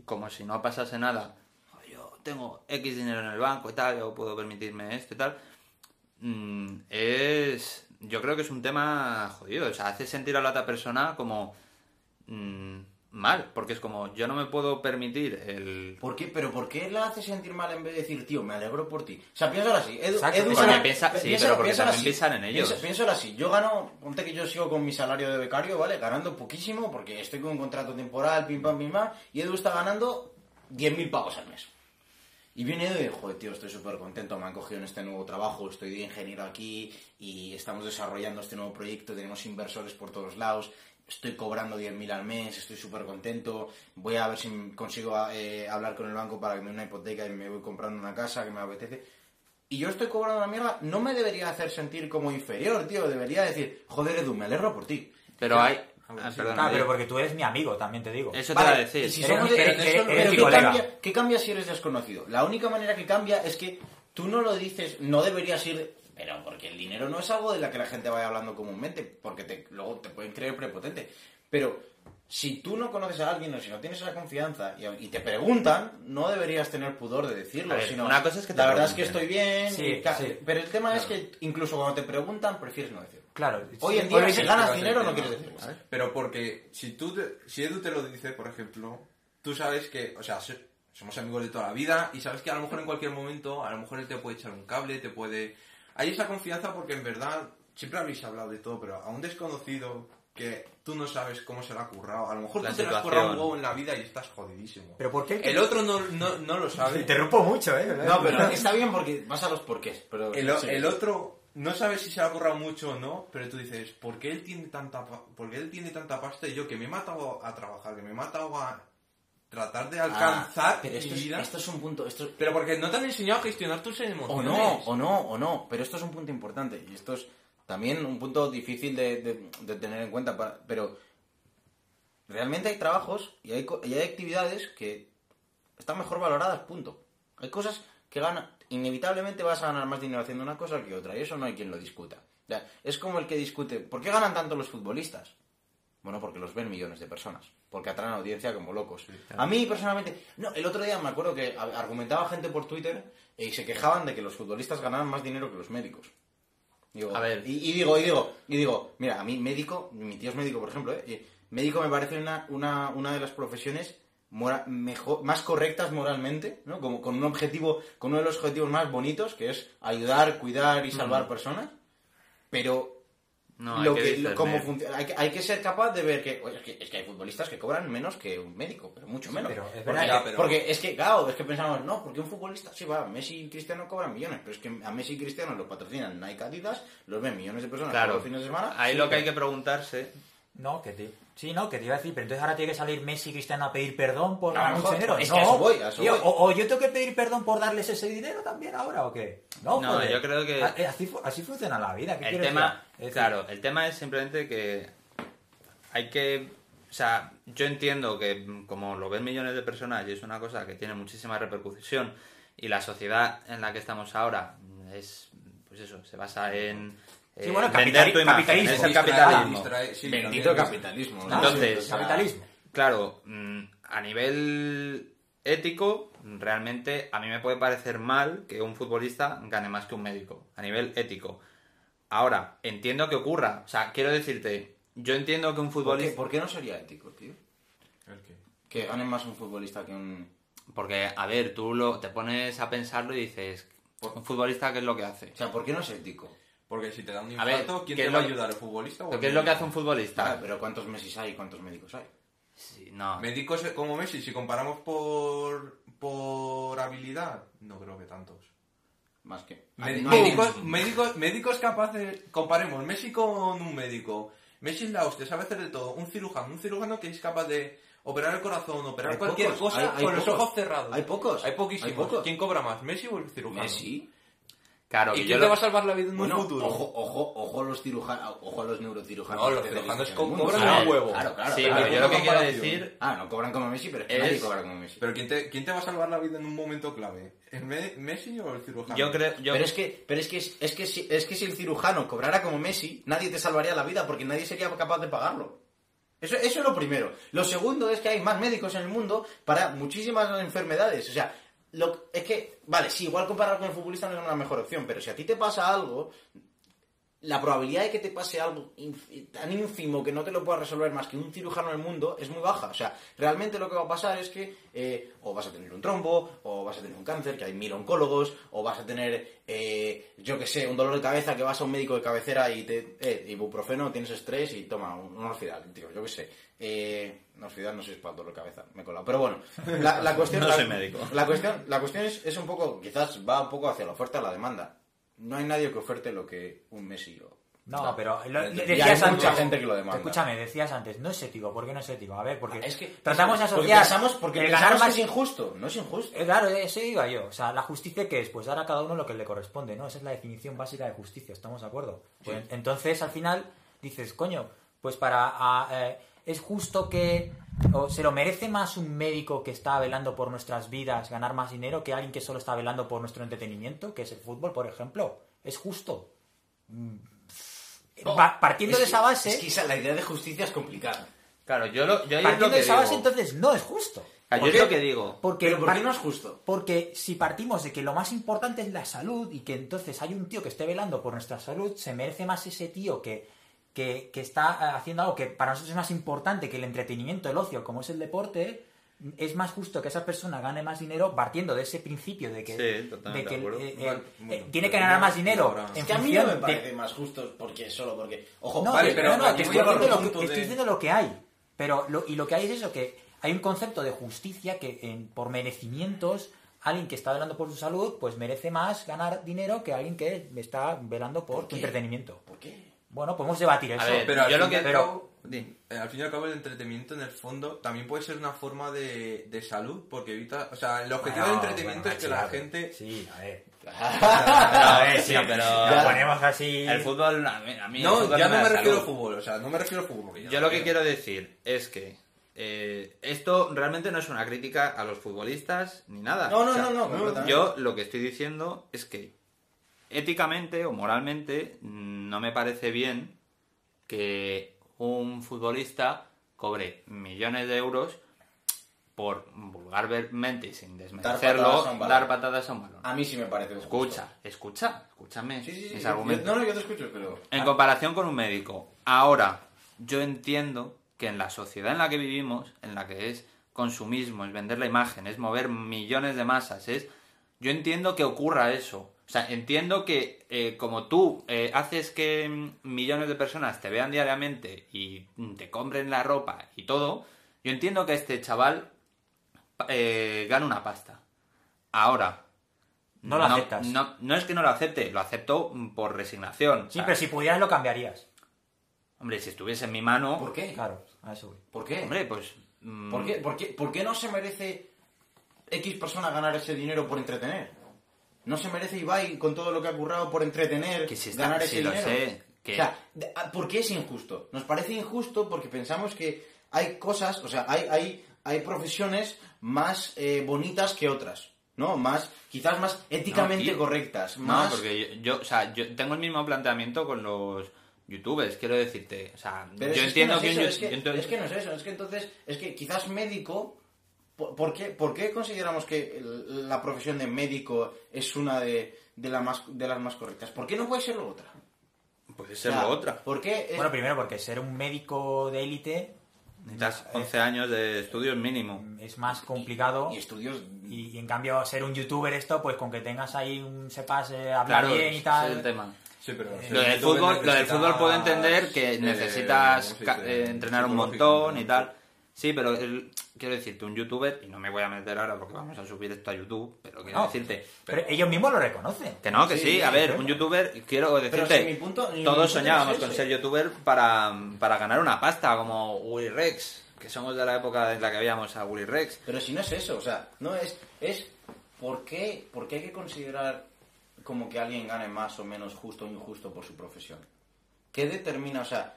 como si no pasase nada, "Oh, yo tengo X dinero en el banco y tal, yo puedo permitirme esto y tal, mm, es. Yo creo que es un tema jodido. O sea, hace sentir a la otra persona como. Mal, porque es como, yo no me puedo permitir el. ¿Por qué? ¿Pero por qué la hace sentir mal en vez de decir, tío, me alegro por ti? O sea, piénsalo así. Edu, Exacto. Edu Porque gana- piensa- sí, piénsalo- pero porque piénsalo también piensan en ellos. Piensa- piénsalo así. Yo gano, ponte que yo sigo con mi salario de becario, ¿vale? Ganando poquísimo porque estoy con un contrato temporal, pim pam, pim pam. Y Edu está ganando 10.000 pavos al mes. Y viene Edu y dice, joder, tío, estoy súper contento, me han cogido en este nuevo trabajo, estoy de ingeniero aquí y estamos desarrollando este nuevo proyecto, tenemos inversores por todos lados, estoy cobrando 10.000 al mes, estoy súper contento, voy a ver si consigo eh, hablar con el banco para que me dé una hipoteca y me voy comprando una casa que me apetece. Y yo estoy cobrando una mierda, no me debería hacer sentir como inferior, tío, debería decir, joder, Edu, me alegro por ti. Pero hay. Ah, ah, Claro, pero porque tú eres mi amigo, también te digo. Eso te Vale, iba a decir. si Eres eres- pero ¿qué eres mi ¿qué colega. cambia, qué cambia si eres desconocido? La única manera que cambia es que tú no lo dices, no deberías ir, pero porque el dinero no es algo de la que la gente vaya hablando comúnmente, porque te, luego te pueden creer prepotente. Pero si tú no conoces a alguien o si no tienes esa confianza y, y te preguntan, no deberías tener pudor de decirlo. Ver, sino, una cosa es que te la verdad es que estoy bien, Sí, sí. pero el tema es que incluso cuando te preguntan, prefieres no decirlo. Claro. Hoy en sí, día, si ganas dinero, no quieres decirlo. Pero porque si tú te- si Edu te lo dice, por ejemplo, tú sabes que, o sea, so- somos amigos de toda la vida y sabes que a lo mejor en cualquier momento, a lo mejor él te puede echar un cable, te puede... Hay esa confianza porque en verdad siempre habéis hablado de todo, pero a un desconocido que tú no sabes cómo se le ha currado, a lo mejor La tú te lo has currado un huevo en la vida y estás jodidísimo. Pero ¿por qué? El otro no, no, no lo Te sabe. interrumpo mucho, ¿eh? No, pero está bien porque vas a los porqués. Pero El, o- sí. el otro no sabe si se le ha currado mucho o no, pero tú dices, ¿por qué él tiene tanta, pa- por qué él tiene tanta pasta y yo que me he matado a trabajar, que me he matado a tratar de Ah, alcanzar pero esto es, vida? esto es un punto. Esto, Pero porque no te han enseñado a gestionar tus o emociones. no, o no, o no. Pero esto es un punto importante. Y esto es también un punto difícil de, de- de tener en cuenta. para- pero realmente hay trabajos y hay, y hay actividades que están mejor valoradas, punto. Hay cosas que ganan. Inevitablemente vas a ganar más dinero haciendo una cosa que otra. Y eso no hay quien lo discuta. O sea, es como el que discute. ¿Por qué ganan tanto los futbolistas? Bueno, porque los ven millones de personas. Porque atraen audiencia como locos. A mí, personalmente... No, el otro día me acuerdo que argumentaba gente por Twitter y se quejaban de que los futbolistas ganaban más dinero que los médicos. Digo, A ver. Y, y digo, y digo, y digo, mira, a mí médico, mi tío es médico, por ejemplo, ¿eh? Médico me parece una, una, una de las profesiones mora- mejor, más correctas moralmente, ¿no? Como con un objetivo, con uno de los objetivos más bonitos, que es ayudar, cuidar y salvar personas. Pero No, lo hay que, que, discernir. cómo funciona. Hay que, hay que ser capaz de ver que, oye, es que, es que hay futbolistas que cobran menos que un médico, pero mucho menos. pero es porque, verdad que- pero- porque es que, claro, es que pensamos, no, porque un futbolista, sí, va, Messi y Cristiano cobran millones, pero es que a Messi y Cristiano los patrocinan Nike Adidas, los ven millones de personas Claro, todos los fines de semana. ahí sí, lo que hay que preguntarse No, que te... Sí, no, que te iba a decir, pero entonces ahora tiene que salir Messi y Cristiano a pedir perdón por ganar mucho dinero. es no, que a eso voy, a eso Tío, voy. O, o yo tengo que pedir perdón por darles ese dinero también ahora, ¿o qué? No, No, joder. yo creo que- A- eh, Así, así funciona la vida. ¿qué el tema decir? Claro el tema es simplemente que hay que O sea, yo entiendo que como lo ven millones de personas y es una cosa que tiene muchísima repercusión y la sociedad en la que estamos ahora es, pues eso, se basa en Sí, eh, bueno, vender capitali- tu imagen, capitalismo. es el capitalismo. distrae- sí, Bendito también. capitalismo. ¿no? Entonces, capitalismo. Claro, mm, a nivel ético, realmente a mí me puede parecer mal que un futbolista gane más que un médico, a nivel ético. Ahora, entiendo que ocurra. O sea, quiero decirte, yo entiendo que un ¿Por qué, futbolista... por qué no sería ético, tío? ¿El qué? Que gane más un futbolista que un... Porque, a ver, tú lo, te pones a pensarlo y dices, un futbolista, ¿qué es lo que hace? O sea, ¿por qué no es ético? Porque si te da un A ver, infarto, ¿quién ¿qué te va a ayudar? ¿El futbolista o el ¿Qué es lo que hace un futbolista? Ah, pero ¿cuántos Messi hay y cuántos médicos hay? Sí, no. Médicos como Messi, si comparamos por, por habilidad, no creo que tantos. Más que... Mé- No médicos, médicos, médicos capaces, comparemos Messi con un médico. Messi es la hostia, sabe hacer de todo. Un cirujano, un cirujano que es capaz de operar el corazón, operar Hay cualquier pocos, cosa hay- hay con los ojos cerrados. Hay pocos, Hay poquísimos. hay pocos. ¿Quién cobra más, Messi o el cirujano? Messi. Claro, ¿Y que quién yo te lo- va a salvar la vida en Bueno, un futuro? ojo, ojo, ojo a los cirujanos, ojo a los neurocirujanos. No, los cirujanos cobran Claro, un huevo. Claro, claro. Sí, claro. pero yo lo que quiero decir... Ah, no cobran como Messi, pero es que Es- nadie cobra como Messi. Pero ¿quién te, ¿quién te va a salvar la vida en un momento clave? ¿El Me- Messi o el cirujano? Yo creo... Yo... Pero es que, pero es que, es que, si, es que si el cirujano cobrara como Messi, nadie te salvaría la vida porque nadie sería capaz de pagarlo. Eso, eso es lo primero. Lo segundo es que hay más médicos en el mundo para muchísimas enfermedades. O sea, lo, es que, vale, sí, igual comparar con el futbolista no es una mejor opción, pero si a ti te pasa algo, la probabilidad de que te pase algo tan ínfimo que no te lo pueda resolver más que un cirujano en el mundo es muy baja. O sea, realmente lo que va a pasar es que eh, o vas a tener un trombo, o vas a tener un cáncer, que hay mil oncólogos, o vas a tener, eh, yo que sé, un dolor de cabeza que vas a un médico de cabecera y te... Eh, ibuprofeno, tienes estrés y toma un, orfidal, tío, yo que sé. Eh, no, orfidal no sé si es para el dolor de cabeza, me he colado. Pero bueno, la, la (laughs) cuestión... No la- soy médico. La cuestión, la cuestión es, es un poco, quizás va un poco hacia la oferta y la demanda. No hay nadie que oferte lo que un Messi o... No, pero lo- Y hay mucha antes, gente que lo demanda. Escúchame, decías antes, no es ético. ¿Por qué no es ético? A ver, porque Es que tratamos de porque asociar pensamos, porque el pensamos ganar que más es injusto, no es injusto. Eh, Claro, eso iba yo. O sea, la justicia que es, pues dar a cada uno lo que le corresponde, ¿no? Esa es la definición básica de justicia, ¿estamos de acuerdo? Pues, entonces, al final, dices, coño, pues para... a- eh, es justo que... O se lo merece más un médico que está velando por nuestras vidas ganar más dinero que alguien que solo está velando por nuestro entretenimiento, que es el fútbol, por ejemplo. Es justo. Mm, pa- partiendo Es de esa base... Es que esa- la idea de justicia es complicada. Claro, yo, lo, yo partiendo lo que de esa digo. base, entonces no es justo. Yo ¿Por es lo que digo. Porque Pero ¿por qué par- no es justo? Porque si partimos de que lo más importante es la salud y que entonces hay un tío que esté velando por nuestra salud, se merece más ese tío que, que, que está eh, haciendo algo que para nosotros es más importante que el entretenimiento, el ocio, como es el deporte, es más justo que esa persona gane más dinero partiendo de ese principio de que, Sí, totalmente de que de acuerdo. eh, eh, eh, bueno, tiene que ganar más dinero en Es que a mí no me de- parece más justo porque solo porque... Ojo, no, Vale, pero no, te estoy, diciendo lo que, estoy de- diciendo lo que hay. Pero lo, y lo que hay es eso, que hay un concepto de justicia que en- por merecimientos, alguien que está velando por su salud, pues merece más ganar dinero que alguien que está velando por, ¿Por tu entretenimiento. ¿Por qué? Bueno, podemos debatir eso. A ver, Pero al yo lo fin y que... pero- cabo- eh, al fin y al cabo el entretenimiento en el fondo también puede ser una forma de, de salud porque evita o sea el objetivo Bueno, del entretenimiento bueno, es que la gente Sí, a ver. (laughs) A ver, sí, pero... Lo ponemos así. El fútbol, a mí, a mí el no fútbol ya no da me refiero al fútbol o sea no me refiero al fútbol Yo lo que quiero decir es que eh, esto realmente no es una crítica a los futbolistas ni nada. No, no, O sea, no, no. Yo lo que estoy diciendo es que éticamente o moralmente no me parece bien que un futbolista cobre millones de euros por vulgarmente y sin desmerecerlo dar patadas a un balón. A mí sí me parece justo. Escucha, escucha, escúchame Sí, sí, sí. mis yo- argumentos. No, no, yo te escucho, pero... En comparación con un médico. Ahora, yo entiendo que en la sociedad en la que vivimos, en la que es consumismo, es vender la imagen, es mover millones de masas, es... Yo entiendo que ocurra eso. O sea, entiendo que eh, como tú eh, haces que mm, millones de personas te vean diariamente y mm, te compren la ropa y todo, yo entiendo que este chaval eh, gana una pasta. Ahora, No lo aceptas. No, no es que no lo acepte, lo acepto mm, por resignación. O Sí, sea, pero si pudieras lo cambiarías. Hombre, si estuviese en mi mano. ¿Por qué? Claro, a eso voy. ¿Por qué? Hombre, pues. ¿Por qué? ¿Por qué? ¿Por qué no se merece X persona ganar ese dinero por entretener? ¿No se merece Ibai con todo lo que ha currado por entretener Que si está- ganar si ese lo sé, que- O sea, ah, ¿por qué es injusto? Nos parece injusto porque pensamos que hay cosas, o sea, hay, hay, hay profesiones más eh, bonitas que otras, ¿no? Más, quizás más éticamente correctas, No, porque yo, yo, o sea, yo tengo el mismo planteamiento con los youtubers, quiero decirte. O sea, Pero yo entiendo que, no eso, es que no es eso, es que entonces, es que quizás médico, ¿por, por qué, por qué consideramos que la profesión de médico es una de, de, la más, de las más correctas? ¿Por qué no puede ser la otra? puede ser lo otra. ¿Por qué? es- Bueno, primero porque ser un médico de élite Necesitas 11 años de estudios mínimo. es más complicado y estudios... y, y en cambio ser un youtuber esto, pues con que tengas ahí un sepas eh, hablar Claro, bien ese y es tal. el tema. Sí, pero... Eh, Lo del fútbol, lo del fútbol puedo entender que necesitas eh, entrenar un montón y tal. Sí, pero el- quiero decirte, un youtuber, y no me voy a meter ahora porque vamos a subir esto a YouTube, pero quiero No, decirte, Pero ellos mismos lo reconocen. que no, que sí, Sí, a ver, un youtuber, quiero Pero decirte, si mi punto- mi todos punto soñábamos con ser youtuber para, para ganar una pasta, como Willy Rex, que somos de la época en la que veíamos a Willy Rex. Pero si no es eso, o sea, no es... es ¿por, qué, ¿Por qué hay que considerar como que alguien gane más o menos justo o injusto por su profesión? ¿Qué determina, o sea,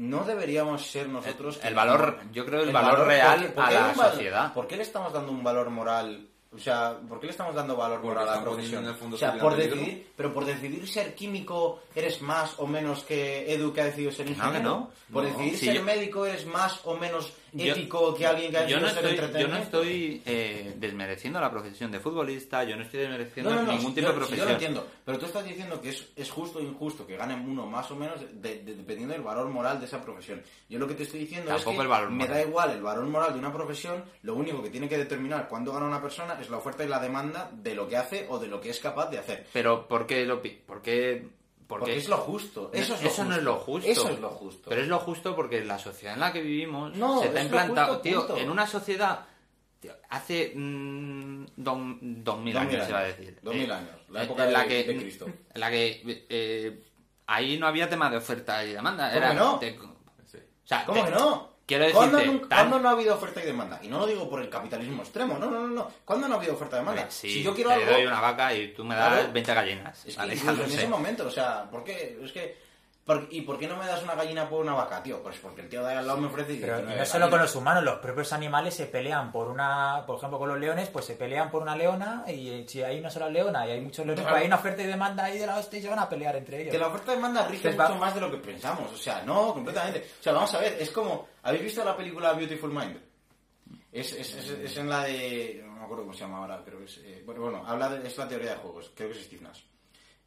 no deberíamos ser nosotros... El valor, yo creo el, valor, real ¿por qué- por a la val- sociedad. ¿Por qué le estamos dando un valor moral? O sea, ¿por qué le estamos dando valor Porque moral a la profesión? en el fondo o sea, por peligro. decidir, pero por decidir ser químico eres más o menos que Edu que ha decidido ser ingeniero. que no. Por No, decidir ser yo- médico eres más o menos Yo- ético que alguien que ha yo no estoy, yo no estoy eh, desmereciendo la profesión de futbolista, yo no estoy desmereciendo No, no, no, ningún tipo yo, de si profesión. yo lo entiendo, pero tú estás diciendo que es, es justo o injusto que ganen uno más o menos de- de- dependiendo del valor moral de esa profesión. Yo lo que te estoy diciendo es Tampoco que el valor me da igual el valor moral de una profesión, lo único que tiene que determinar cuándo gana una persona es la oferta y la demanda de lo que hace o de lo que es capaz de hacer. Pero ¿por qué lo por qué, por Porque es lo justo. Eso, es lo no es lo justo. Eso es lo justo. Pero es lo justo porque la sociedad en la que vivimos No, se está implantado, justo, tío, punto. en una sociedad tío, hace mm, don- dos mil Dos años mil se va a años. decir. Dos Eh, mil años. La en- época en la de- que, de Cristo. En la que eh, ahí no había tema de oferta y demanda. ¿Cómo era que no? te- Sí. o sea, ¿Cómo te- que no? Quiero ¿Cuándo, tan- no ha habido oferta y demanda? Y no lo digo por el capitalismo extremo, no, no, no, no. ¿Cuándo no ha habido oferta y demanda? Sí, si yo quiero te algo, doy una vaca y tú me das Claro. 20 gallinas. Es que Vale, (laughs) en sé. ese momento, o sea, ¿por qué? Es que... ¿por- ¿Y por qué no me das una gallina por una vaca, tío? Pues porque el tío de ahí al lado me ofrece Pero 19 no solo con los humanos, los propios animales se pelean por una, por ejemplo con los leones, pues se pelean por una leona y si hay una sola leona y hay muchos leones, Claro. pues hay una oferta y demanda ahí de la hostia y se van a pelear entre ellos. Que la oferta y demanda rige va- mucho más de lo que pensamos. O sea, no, completamente. O sea, vamos a ver, es como... ¿Habéis visto la película Beautiful Mind? Es, es, es, es en la de... No me acuerdo cómo se llama ahora, pero es... eh, bueno, bueno, habla de... Es la teoría de juegos. Creo que es Steve Nash.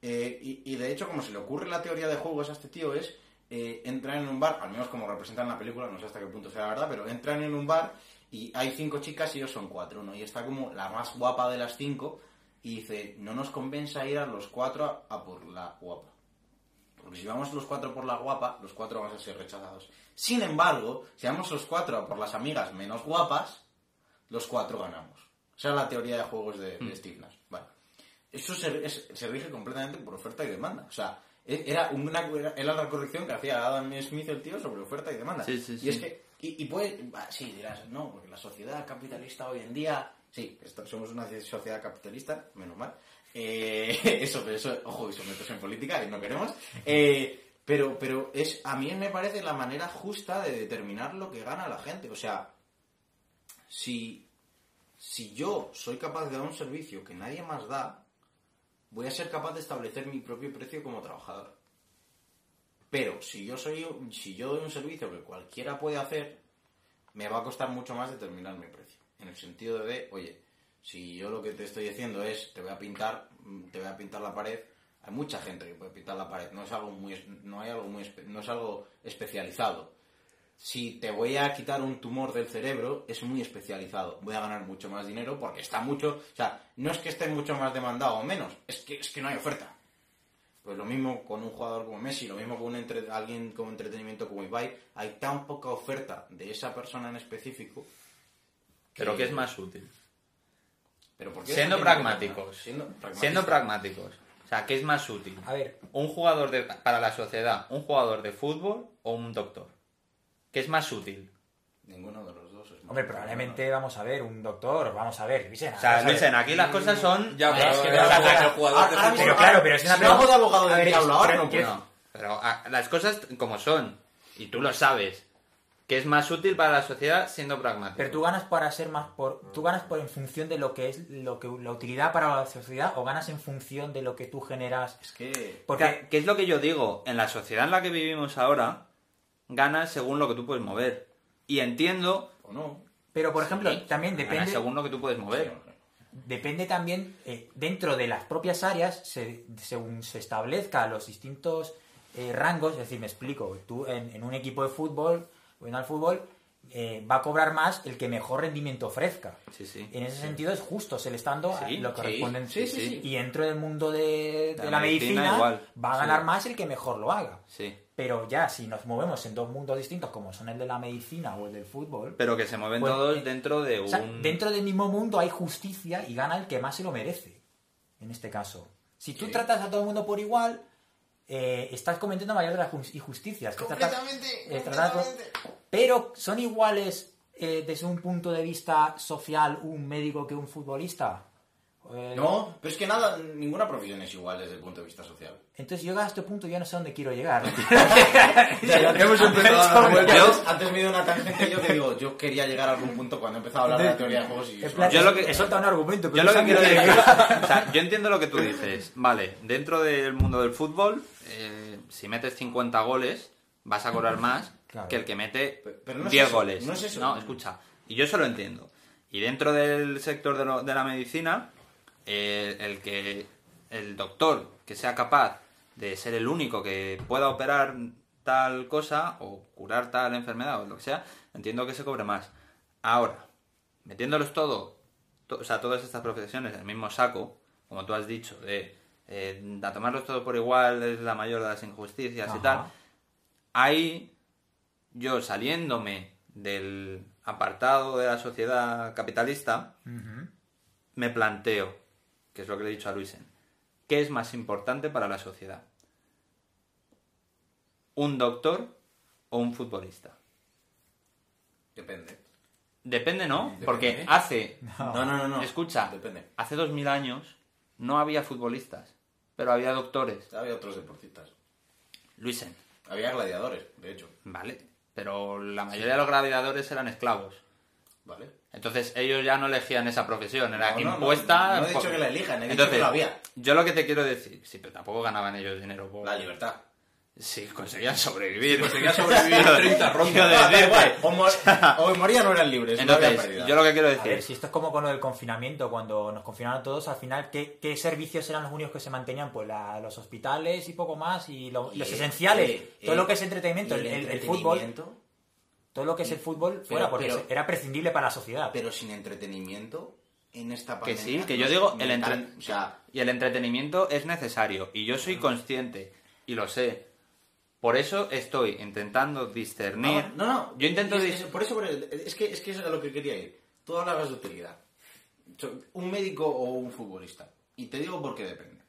Eh, y, y de hecho, como se le ocurre la teoría de juegos a este tío es... eh, entran en un bar, al menos como representan la película, no sé hasta qué punto sea la verdad, pero entran en un bar y hay cinco chicas y ellos son cuatro, ¿no? Y está como la más guapa de las cinco y dice, no nos convenza ir a los cuatro a, a por la guapa. Porque si vamos los cuatro por la guapa, los cuatro vamos a ser rechazados. Sin embargo, si vamos los cuatro a por las amigas menos guapas, los cuatro ganamos. Esa es la teoría de juegos de, de Steve Nash. Eso se, es- se rige completamente por oferta y demanda. O sea, e- era, una, era, la corrección que hacía Adam Smith el tío sobre oferta y demanda. Sí, sí, Y es sí. que, y, y puede, sí, dirás, no, porque la sociedad capitalista hoy en día, sí, esto- somos una sociedad capitalista, menos mal. Eh, (laughs) eso, eso, ojo, eso meterse en política y no queremos. Eh, pero, pero es, a mí me parece la manera justa de determinar lo que gana la gente. O sea, si, si yo soy capaz de dar un servicio que nadie más da, voy a ser capaz de establecer mi propio precio como trabajador. Pero si yo soy si yo doy un servicio que cualquiera puede hacer, me va a costar mucho más determinar mi precio. En el sentido de, oye, si yo lo que te estoy diciendo es te voy a pintar, mm, te voy a pintar la pared, hay mucha gente que puede pintar la pared, no es algo muy no hay algo muy no es algo especializado. Si te voy a quitar un tumor del cerebro, es muy especializado. Voy a ganar mucho más dinero porque está mucho, o sea, no es que esté mucho más demandado o menos, es que es que no hay oferta. Pues lo mismo con un jugador como Messi, lo mismo con un entre- alguien con entretenimiento como Ibai, hay tan poca oferta de esa persona en específico. Pero que es más útil. Pero ¿por qué Siendo pragmáticos. Siendo pragmáticos. O sea, ¿qué es más útil? A ver, Un jugador de, para la sociedad, un jugador de fútbol o un doctor. ¿Qué es más útil? Ninguno de los dos es más hombre, probablemente vamos a ver un doctor, vamos a ver, Luisena. O sea, vamos a ver. Luisen, aquí las cosas son... Ya, pero es que pero claro, pero es una hago de abogado del diablo ahora, pero no puedo. No, pero ah, las cosas como son. Y tú lo sabes. que es más útil para la sociedad siendo pragmático. Pero tú ganas para ser más por tú ganas por en función de lo que es lo que la utilidad para la sociedad o ganas en función de lo que tú generas. Es que... Porque ¿Qué es lo que yo digo? En la sociedad en la que vivimos ahora, ganas según lo que tú puedes mover. Y entiendo, ¿O no? pero por ejemplo, Sí, también ganas depende según lo que tú puedes mover. depende también eh, dentro de las propias áreas se- según se establezca los distintos eh, rangos, es decir, me explico, tú en, en un equipo de fútbol o en el fútbol eh, va a cobrar más el que mejor rendimiento ofrezca. Sí, sí. En ese sentido es justo, se le está dando Sí, lo que sí, corresponde. sí, sí, sí. Y dentro del mundo de, la la medicina, medicina, igual. va a ganar Sí. más el que mejor lo haga. Sí. Pero ya, si nos movemos en dos mundos distintos, como son el de la medicina o el del fútbol, Pero que se mueven Pues, todos eh, dentro de un... o sea, dentro del mismo mundo hay justicia y gana el que más se lo merece. En este caso. Si tú Sí. tratas a todo el mundo por igual, eh, estás cometiendo mayor de las ju- injusticias. que tratas- Completamente, eh, tratar- Pero son iguales eh, desde un punto de vista social un médico que un futbolista. Eh, No, pero es que nada, ninguna profesión es igual desde el punto de vista social. Entonces yo a este punto ya no sé dónde quiero llegar. (laughs) (laughs) hemos (laughs) empezado a dar vueltas. Yo- Antes me dio una tangente yo que digo, yo quería llegar a algún punto cuando he empezado a hablar de la teoría de juegos y eso- plan, Yo lo que- he soltado un argumento, pero Yo lo que quiero decir, o sea, yo entiendo lo que tú dices. Vale, dentro del mundo del fútbol, eh, si metes 50 goles, vas a cobrar más Claro. que el que mete Pero- pero no es 10 eso, goles. no es eso. No, escucha. Y yo eso lo entiendo. Y dentro del sector de, lo- de la medicina, eh, el que el doctor que sea capaz de ser el único que pueda operar tal cosa o curar tal enfermedad o lo que sea, entiendo que se cobre más. Ahora, metiéndolos todo, to- o sea, todas estas profesiones en el mismo saco, como tú has dicho, de eh, a tomarlos todo por igual es la mayor de las injusticias y tal, ahí yo saliéndome del apartado de la sociedad capitalista, me planteo, que es lo que le he dicho a Luisen, ¿qué es más importante para la sociedad? ¿Un doctor o un futbolista? Depende. Depende, ¿no? Depende. Porque hace, No, no, no, no. escucha, Depende. hace dos mil años no había futbolistas, pero había doctores. Había otros deportistas. Luisen, Había gladiadores, de hecho. vale, pero la mayoría de los gladiadores eran esclavos. ¿Vale? Entonces ellos ya no elegían esa profesión, era No, no, no, impuesta. no he dicho que la elijan, he dicho que la había. Yo lo que te quiero decir, sí, pero tampoco ganaban ellos dinero por. La libertad. Sí, conseguían sobrevivir. Conseguía sobrevivir 30 (laughs) rondas. No, da decirte. igual, o, mor- (laughs) o morían o eran libres. Entonces, yo lo que quiero A decir. ver, si esto es como con lo del confinamiento, cuando nos confinaron a todos, al final, ¿qué, qué servicios eran los únicos que se mantenían? Pues la- los hospitales y poco más, y lo- Y, los esenciales. eh, todo eh, lo que es entretenimiento, el, el- el fútbol, entretenimiento, todo lo que es el fútbol fuera, porque pero- era prescindible para la sociedad. Pero sin entretenimiento, en esta Que pandemia... sí, que yo no digo, el mental, entre- O sea, Y el entretenimiento es necesario. Y yo soy consciente. Y lo sé. Por eso estoy intentando discernir. no, no. Yo intento es, es- por eso, por el- es que, es que eso es a lo que quería ir. Tú hablabas de utilidad. Un médico o un futbolista. Y te digo por qué depende.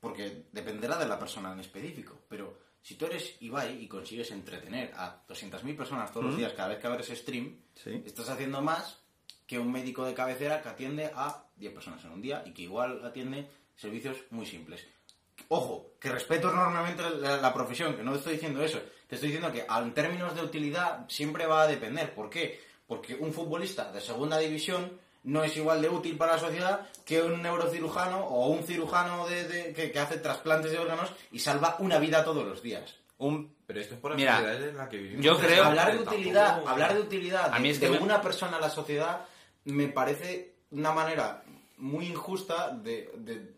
Porque dependerá de la persona en específico. Pero si tú eres Ibai y consigues entretener a 200.000 personas todos los días cada vez que abres stream, Sí. estás haciendo más que un médico de cabecera que atiende a 10 personas en un día y que igual atiende servicios muy simples. Ojo, que respeto enormemente la, la profesión, que no te estoy diciendo eso. Te estoy diciendo que en términos de utilidad siempre va a depender. ¿Por qué? Porque un futbolista de segunda división no es igual de útil para la sociedad que un neurocirujano o un cirujano de, de- que, que hace trasplantes de órganos y salva una vida todos los días. Un... Pero esto es por la Mira, sociedad en la que vivimos. yo creo- hablar de Tampoco- utilidad, hablar de utilidad A mí de, es que de me- una persona a la sociedad me parece una manera muy injusta de, de-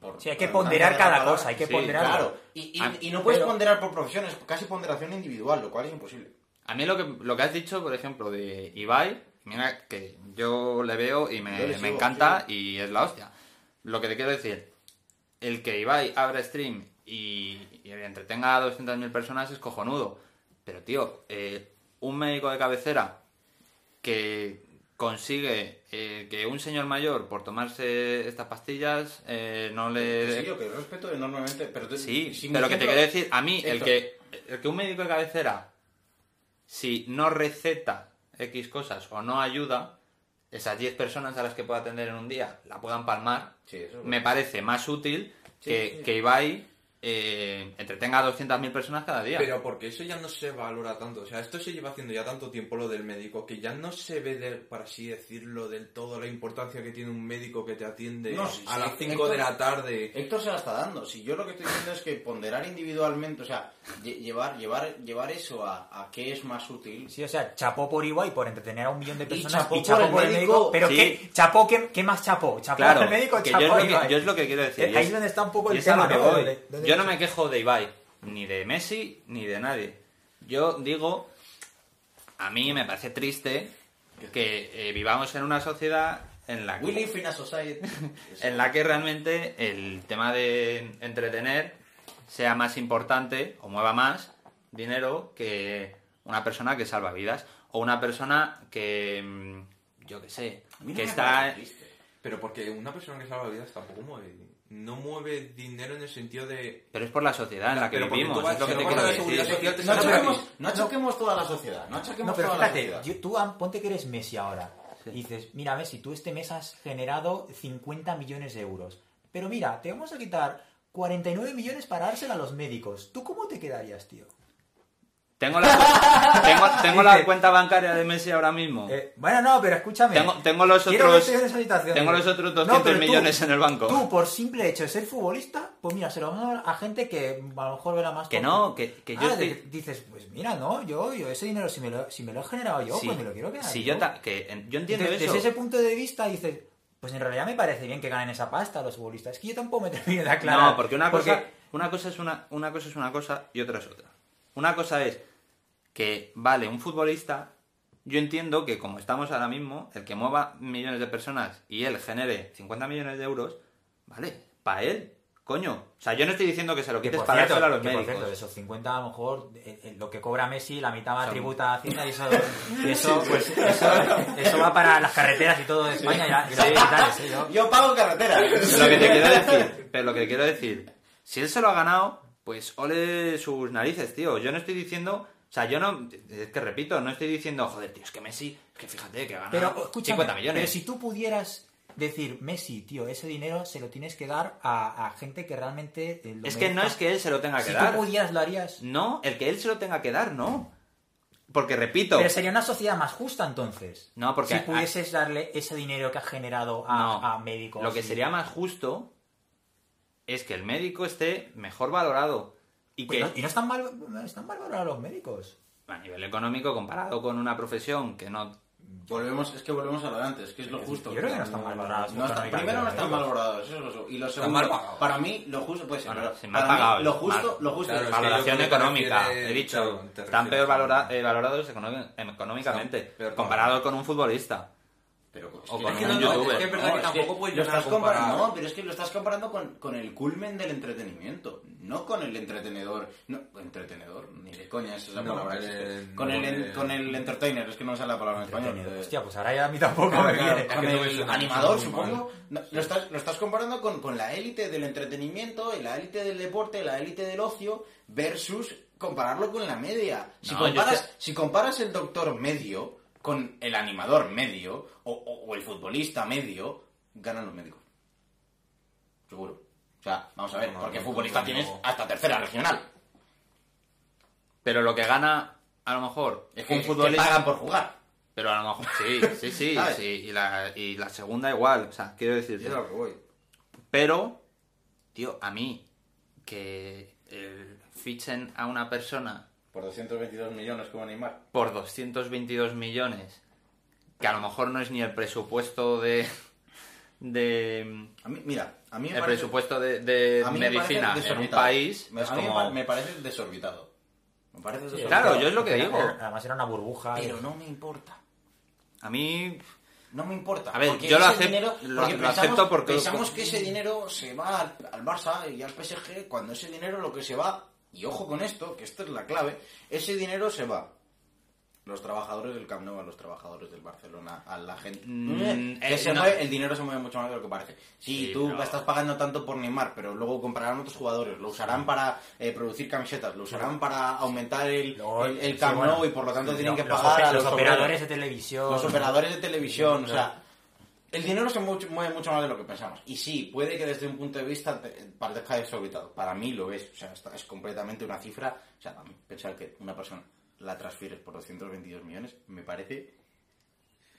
por- Sí, hay que ponderar cada palabra. cosa, hay que Sí, ponderarlo. Claro, y, y- Ah, y no puedes pero- ponderar por profesiones, casi ponderación individual, lo cual es imposible. A mí lo que, lo que has dicho, por ejemplo, de Ibai, mira que yo le veo y me, me sigo, encanta y es la hostia. Lo que te quiero decir, el que Ibai abra stream y, y entretenga a 200.000 personas es cojonudo. Pero, tío, eh, un médico de cabecera que consigue eh, que un señor mayor, por tomarse estas pastillas, eh, no le... Sí, yo que respeto enormemente, pero te- Sí, si mi pero que te quiero decir, a mí, el que, el que un médico de cabecera, si no receta X cosas o no ayuda, esas 10 personas a las que pueda atender en un día la puedan palmar, Sí, me parece más útil Sí, que, sí. que Ibai eh, entretenga a 200.000 personas cada día. Pero porque eso ya no se valora tanto. O sea, esto se lleva haciendo ya tanto tiempo lo del médico que ya no se ve, del- por así decirlo, del todo la importancia que tiene un médico que te atiende No, sí, a sí, las 5 Héctor- de la tarde. Héctor se la está dando. Si yo lo que estoy diciendo es que ponderar individualmente, o sea, lle- llevar, llevar, llevar eso a, a qué es más útil. Sí, o sea, chapó por Iguay por entretener a un millón de personas chapó y chapó por por el el médico. médico. Pero Sí. ¿qué? ¿Chapó qué, qué más chapó? ¿Chapó Claro, al médico que chapó yo, es lo Ibai? que, yo es lo que quiero decir. Y ahí es- donde está un poco y el tema, Yo no me quejo de Ibai, ni de Messi, ni de nadie. Yo digo, a mí me parece triste que eh, vivamos en una sociedad en la que... We live in a society. (laughs) en la que realmente el tema de entretener sea más importante o mueva más dinero que una persona que salva vidas o una persona que mm, yo qué sé no que está. Pero porque una persona que salva vidas tampoco mueve. No mueve dinero en el sentido de. pero es por la sociedad en la que Pero vivimos tú vas- es lo que te no quiero la decir social, te No achaquemos toda la sociedad. No achaquemos No, pero toda la fíjate, sociedad. yo- tú ponte que eres Messi ahora. Y dices, mira Messi, tú este mes has generado 50 millones de euros. Pero mira, te vamos a quitar 49 millones para dársela a los médicos. ¿Tú cómo te quedarías, tío? Tengo la, cu- (laughs) tengo, tengo la cuenta bancaria de Messi ahora mismo Eh, bueno, no, pero escúchame. Tengo- tengo los Quiero otros- que estés en esa situación. tengo los otros 200 pero tú- millones en el banco. Tú, por simple hecho de ser futbolista, pues mira, se lo vamos a dar a gente que a lo mejor verá más... Que no, que- que yo Ah, estoy- de- Dices, pues mira, no, yo, yo ese dinero, si me lo, si me lo he generado yo, Sí, pues me lo quiero quedar sí, yo. ta- que, en- yo entiendo Desde, eso desde ese punto de vista dices, pues en realidad me parece bien que ganen esa pasta los futbolistas. Es que yo tampoco me termino de aclarar. No, porque una cosa, una cosa es una, una cosa es una cosa y otra es otra. Una cosa es que, vale, un futbolista, yo entiendo que como estamos ahora mismo, el que mueva millones de personas y él genere 50 millones de euros, vale, para él, coño. O sea, yo no estoy diciendo que se lo Que quites por, para cierto, dárselo a los que por médicos. cierto, de esos 50 a lo mejor eh, eh, lo que cobra Messi, la mitad va a tributa a Hacienda y eso, (laughs) y eso, pues, eso, eso va para las carreteras y todo de España ya, y. Yo- Yo pago carretera. Pero lo que te quiero decir, pero lo que te quiero decir, si él se lo ha ganado, pues ole sus narices, tío. Yo no estoy diciendo, o sea, yo no, es que repito, no estoy diciendo, joder, tío, es que Messi, es que fíjate que gana Pero escúchame, 50 millones. pero si tú pudieras decir, Messi, tío, ese dinero se lo tienes que dar a, a gente que realmente eh, lo Es que no es que él se lo tenga que Si dar. tú pudieras, lo harías. No, el que él se lo tenga que dar, no. Porque repito, Pero sería una sociedad más justa entonces. No, porque- Si pudieses darle ese dinero que has generado a, No. a médicos. lo que y- sería más justo es que el médico esté mejor valorado y Pues que no- y no están mal, no están mal valorados los médicos. a nivel económico comparado con una profesión que no Volvemos, es que volvemos a lo de antes, que es lo justo. Yo creo que no están mal valorados. No está- económicamente primero no están mal valorados, eso es lo Y lo segundo, para mí, lo justo puede ser. Bueno, pero para mí, lo justo, mal. lo justo Claro, es valoración que económica, refiere- he dicho, claro, te están peor valora- eh, valorados económi- económicamente, comparado con un futbolista. Pero, es O que- con es que un no, no, youtuber. es que es verdad No, que es tampoco que puedes lo llegar a estás comparar. comparando. No, pero es que lo estás comparando con, con el culmen del entretenimiento, no con el entretenedor. No, entretenedor, ni de coña, esa es la No, palabra. el- existe. con, no, el, en- el- con el entertainer, es que no me sale la palabra en español. Eh, Hostia, pues ahora ya a mí tampoco me viene. con el suena, animador, supongo. No, lo, estás, lo estás comparando con, con la élite del entretenimiento, la élite del deporte, la élite del ocio, versus compararlo con la media. Si, comparas, si comparas el doctor medio con el animador medio, o, o- o el futbolista medio, ganan los médicos. Seguro. O sea, vamos a ver, No, porque no, futbolista no, tienes hasta tercera regional. Pero lo que gana, a lo mejor, Es que, un futbolista... pagan por jugar. Pero a lo mejor, sí, sí, sí. (laughs) Y la, y la segunda igual, o sea, quiero decir... es lo que voy. Pero, tío, a mí, que eh, fichen a una persona Por 222 millones como Neymar. por 222 millones, que a lo mejor no es ni el presupuesto de... de A mí, mira, a mí me el parece- presupuesto de, de A mí me medicina parece en un país Me- es a mí me como... pa- me parece desorbitado. Me parece Sí, desorbitado. Claro, yo es lo que digo. Además era una burbuja. y- Pero no me importa. A mí... No me importa. A ver, porque yo lo ese acep- dinero- lo- porque lo pensamos, acepto porque- Pensamos que ese dinero se va al, al Barça y al PSG cuando ese dinero lo que se va, y ojo con esto, que esta es la clave, ese dinero se va los trabajadores del Camp Nou a los trabajadores del Barcelona, a la gente. Mm, que eh, se no. mueve- el dinero se mueve mucho más de lo que parece. Sí, Sí, tú estás pagando tanto por Neymar, pero luego comprarán otros jugadores, lo usarán para eh, producir camisetas, lo usarán para aumentar el, el, el sí, Camp bueno, Nou y por lo tanto sí, tienen que pagar a los los operadores de televisión. los operadores de televisión, o sea, El dinero se mueve mucho más de lo que pensamos. Y sí, puede que desde un punto de vista te- parezca desorbitado. Para mí lo es. O sea, es completamente una cifra. O sea, pensar que una persona la transfieres por 222 millones me parece...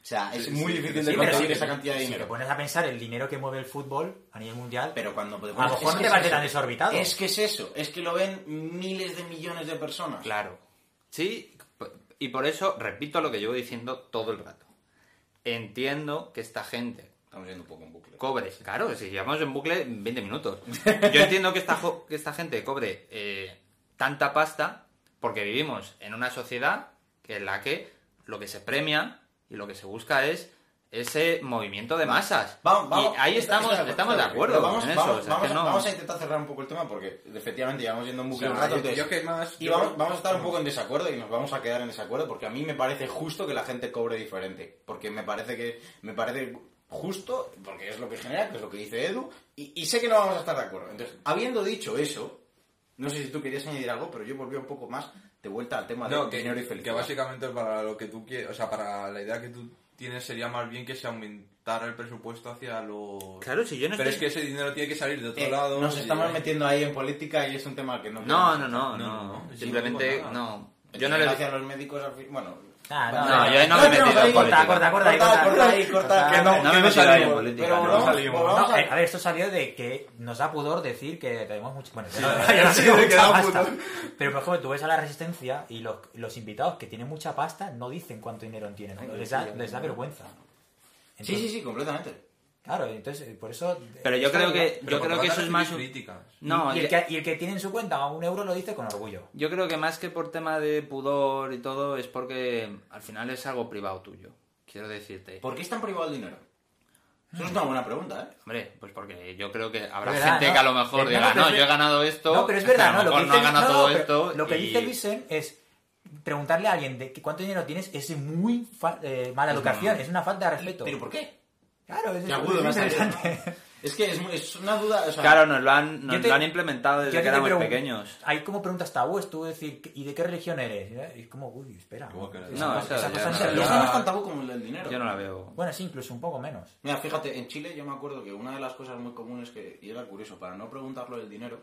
O sea, es Sí, muy sí, difícil sí, de pero conseguir sí, esa cantidad de Si te dinero. pones a pensar el dinero que mueve el fútbol a nivel mundial, Pero cuando a lo mejor es no que te es parece eso. tan desorbitado. Es que es eso. Es que lo ven miles de millones de personas. Claro. Sí, y por eso repito lo que llevo diciendo todo el rato. Entiendo que esta gente Estamos yendo un poco en bucle. cobre, claro, si llevamos en bucle 20 minutos. (laughs) Yo entiendo que esta, que esta gente cobre eh, tanta pasta porque vivimos en una sociedad que en la que lo que se premia y lo que se busca es ese movimiento de masas. Vamos, vamos, y ahí estamos, estamos de acuerdo pero Vamos, en eso. vamos, o sea, vamos que a- no- vamos a intentar cerrar un poco el tema porque efectivamente llevamos yendo en bucle Sí, un rato. yo- entonces- yo que más- y yo vamos, a estar un poco en desacuerdo y nos vamos a quedar en desacuerdo porque a mí me parece justo que la gente cobre diferente. Porque me parece que me parece justo, porque es lo que genera, que es lo que dice Edu, y, y sé que no vamos a estar de acuerdo. Entonces, habiendo dicho eso, no sé si tú querías añadir algo, pero yo volví un poco más de vuelta al tema No, de que, dinero y que felicidad. básicamente para lo que tú quieres, o sea, para la idea que tú tienes sería más bien que se aumentara el presupuesto hacia los... Claro, si yo no Pero estoy- es que ese dinero tiene que salir de otro Eh, lado. nos y- estamos metiendo ahí en política y es un tema que no... No, no, no, No, no. no, no. Simplemente, Yo no. Yo no le Gracias a los médicos, al fin- bueno... Ah, no, No, no, yo ahí no me he metido en política. Corta, corta, ahí, corta, corta. corta ahí, corta, que no, No que me he metido en política, Pero no salimos. No, a- a ver, esto salió de que nos da pudor decir que tenemos mucho... Bueno, Sí, yo (laughs) no mucha da pasta. Pero, por ejemplo, tú ves a la Resistencia y los, los invitados que tienen mucha pasta no dicen cuánto dinero tienen. ¿no? Les da, les da vergüenza. Sí, sí, sí, completamente. Claro, entonces, por eso... Pero yo creo que, yo creo que eso es más... críticas. No, y, el que, y el que tiene en su cuenta un euro lo dice con orgullo. Yo creo que más que por tema de pudor y todo, es porque al final es algo privado tuyo. Quiero decirte. ¿Por qué es tan privado el dinero? Eso es una buena pregunta, ¿eh? Hombre, pues porque yo creo que habrá verdad, gente ¿no? que a lo mejor No, diga, no, yo he ganado esto. No, pero es verdad, a ¿no? lo que dice, ha ganado no, todo no, pero esto. Lo que y- dice Luisen es preguntarle a alguien de que cuánto dinero tienes es muy eh, mala educación, es una falta de respeto. ¿Pero por qué? Claro, es, agudo es interesante. (laughs) Es que es, muy- es una duda... O sea, Claro, nos lo han, nos te- lo han implementado desde que éramos pregun- pequeños. Hay como preguntas tabúes, tú decir, ¿y de qué religión eres? Y es como, uy, espera. Esa No, esa ya cosa no- no es tan tabú como el del dinero. Yo no la veo. Bueno, sí, incluso un poco menos. Mira, fíjate, en Chile yo me acuerdo que una de las cosas muy comunes que, y era curioso, para no preguntarlo del dinero,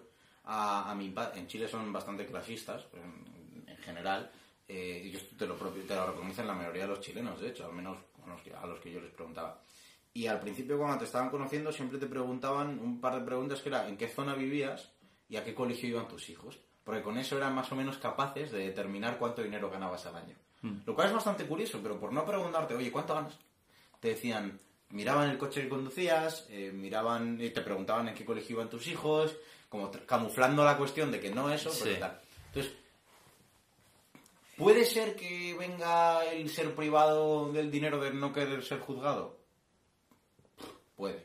a, a mi padre, en Chile son bastante clasistas, pues, en, en general, eh, y te lo, propio, te lo reconocen la mayoría de los chilenos, de hecho, al menos con los que- a los que yo les preguntaba. Y al principio cuando te estaban conociendo siempre te preguntaban un par de preguntas que era en qué zona vivías y a qué colegio iban tus hijos. Porque con eso eran más o menos capaces de determinar cuánto dinero ganabas al año. Lo cual es bastante curioso, pero por no preguntarte, oye, ¿cuánto ganas? Te decían, miraban el coche que conducías, eh, miraban y te preguntaban en qué colegio iban tus hijos, como camuflando la cuestión de que no eso, pero Sí. tal. Entonces, ¿puede ser que venga el ser privado del dinero de no querer ser juzgado? Puede.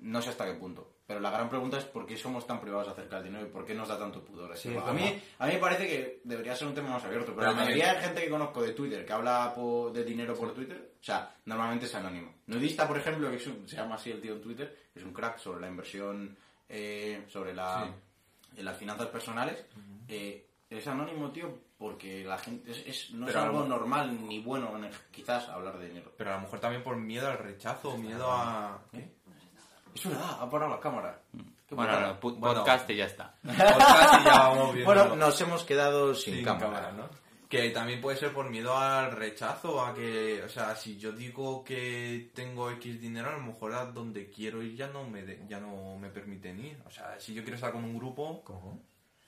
No sé hasta qué punto. Pero la gran pregunta es por qué somos tan privados acerca del dinero y por qué nos da tanto pudor. Sí, a, mí, a mí me parece que debería ser un tema más abierto. Pero, Pero la mayoría de gente que conozco de Twitter que habla de dinero por Twitter, o sea, normalmente es anónimo. Nudista, por ejemplo, que es un- se llama así el tío en Twitter, es un crack sobre la inversión, eh, sobre la, en las finanzas personales. eh, es anónimo, tío, porque la gente es, es- no Pero es algo normal ni bueno en- quizás hablar de dinero. Pero a lo mejor también por miedo al rechazo, miedo a... ¿Eh? Es verdad, ha parado la cámara. Qué Bueno, no, pu- Bueno. podcast y ya está. (laughs) Podcast y ya vamos viendo. Bueno, nos hemos quedado sin, sin cámara. cámara, ¿no? Que también puede ser por miedo al rechazo, a que, o sea, si yo digo que tengo X dinero, a lo mejor a donde quiero ir ya no me de- ya no me permiten ir. O sea, si yo quiero estar con un grupo, ¿Cómo?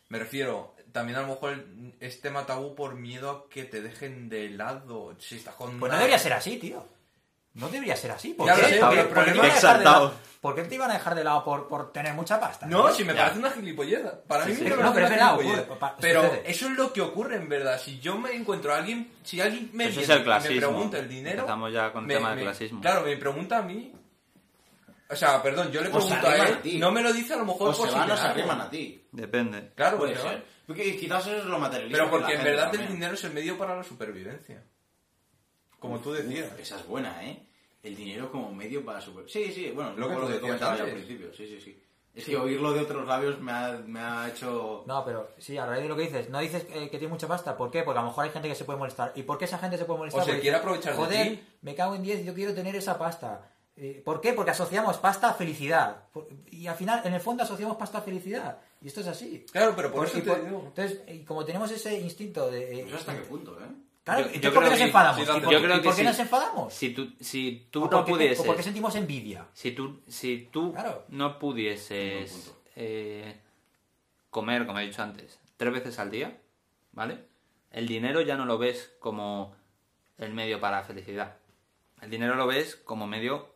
Me refiero, también a lo mejor es tema tabú por miedo a que te dejen de lado. Si estás con Pues no debería ser así, tío. No debería ser así. ¿Por Ya qué? lo sé, ¿Por pero el por qué te problema iban a es dejar de lado-. ¿Por qué te iban a dejar de lado por, por tener mucha pasta? No, si me Ya. parece una gilipollez. Para mí Sí, me parece No, pero una es verdad, gilipollez. ocurre, pa- Pero sucede. eso es lo que ocurre en verdad. Si yo me encuentro a alguien, si alguien me, Eso es viene el y me clasismo. pregunta el dinero, Empezamos ya con el me- tema del me- clasismo. Claro, me pregunta a mí. O sea, perdón, yo le pregunto a él, a ti. no me lo dice a lo mejor O por se si van o se arriman a ti. Depende. Claro, Puede porque ser. Porque quizás eso es lo materialista. Pero porque en verdad también. el dinero es el medio para la supervivencia. Como tú decías. Uf, esa es buena, ¿eh? El dinero como medio para super... Sí, sí, bueno, Lo que lo que decías comentaba yo al principio, sí, sí, sí. Es que oírlo de otros labios me ha, me ha hecho... No, pero sí, a raíz de lo que dices, no dices eh, que tiene mucha pasta, ¿por qué? Porque a lo mejor hay gente que se puede molestar. ¿Y por qué esa gente se puede molestar? O se quiere aprovechar de Joder, ti". me cago en 10, yo quiero tener esa pasta. Eh, ¿Por qué? Porque asociamos pasta a felicidad. Por- Y al final, en el fondo, asociamos pasta a felicidad. Y esto es así. Claro, pero por eso y te digo. Entonces, y como tenemos ese instinto de... eh, ¿Eso hasta qué punto, eh? Claro, Yo- ¿y yo por qué nos enfadamos? sí, ¿Y por, yo creo y que por qué sí. nos enfadamos? Si tú, si tú ¿O no pudieses... ¿O por qué sentimos envidia? Si tú, si tú Claro. no pudieses eh, comer, como he dicho antes, tres veces al día, ¿vale? El dinero ya no lo ves como el medio para la felicidad. El dinero lo ves como medio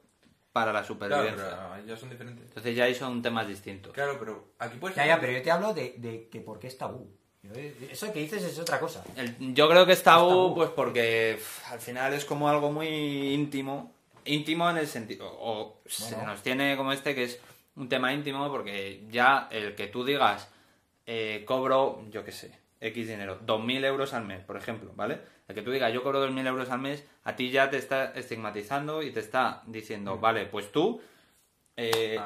para la Claro, supervivencia. pero ya son diferentes. Entonces ya ahí son temas distintos. Claro, pero aquí puedes... Ya, ya, pero yo te hablo de, de que por qué es tabú. Yo- Eso que dices es otra cosa. El- yo creo que es tabú, tabú. pues porque pff, al final es como algo muy íntimo. Íntimo en el sentido. O se Bueno. nos tiene como este que es un tema íntimo porque ya el que tú digas eh, cobro, yo qué sé, X dinero, 2.000 euros al mes, por ejemplo, ¿vale? El que tú digas yo cobro 2.000 euros al mes, a ti ya te está estigmatizando y te está diciendo, vale, pues tú eh,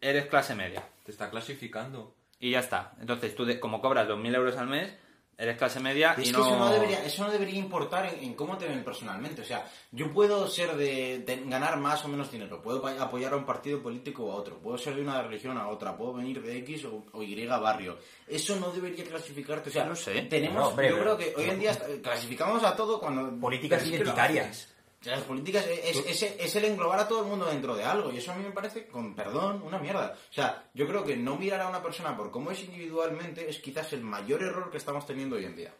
eres clase media. Te está clasificando. Y ya está. Entonces tú, de- como cobras 2.000 euros al mes, eres clase media Es y que no... eso no debería, eso no debería importar en, en cómo te ven personalmente. O sea, yo puedo ser de, de ganar más o menos dinero, puedo apoyar a un partido político o a otro, puedo ser de una religión a otra, puedo venir de X o, o Y barrio. Eso no debería clasificarte. O sea, No sé. tenemos, No, hombre, yo creo que hoy en día clasificamos a todo cuando... Políticas es que identitarias. Las políticas es, es, es el englobar a todo el mundo dentro de algo y eso a mí me parece, con perdón, una mierda. O sea, yo creo que no mirar a una persona por cómo es individualmente es quizás el mayor error que estamos teniendo hoy en día.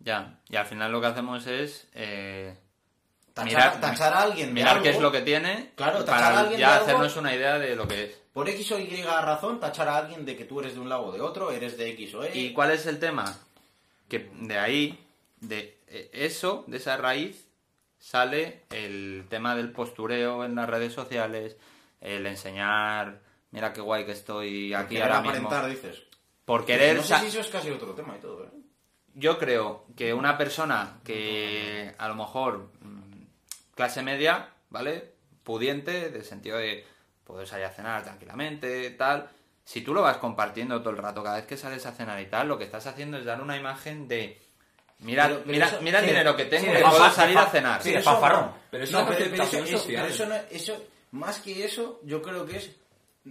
Ya, y al final lo que hacemos es eh, Tachar, tachar a alguien de mirar algo, qué es lo que tiene Claro, tachar a para alguien ya de algo- hacernos una idea de lo que es. Por X o Y razón, tachar a alguien de que tú eres de un lado o de otro, eres de X o Y. ¿Y cuál es el tema? Que de ahí, de eh, eso, de esa raíz, sale el tema del postureo en las redes sociales, el enseñar, mira qué guay que estoy aquí ahora mismo. aparentar, dices. Por querer... No sé sa- si eso es casi otro tema y todo, ¿eh? yo creo que una persona que a lo mejor mm, clase media, ¿vale? Pudiente, de sentido de poder salir a cenar tranquilamente, tal. Si tú lo vas compartiendo todo el rato, cada vez que sales a cenar y tal, lo que estás haciendo es dar una imagen de mira, Pero- pero mira, eso- mira el sí, dinero que tengo sí, que de puedo salir a cenar. sí, eso no. Pero es No, pero- eso- es- eso, no- eso- más que eso, yo creo que es.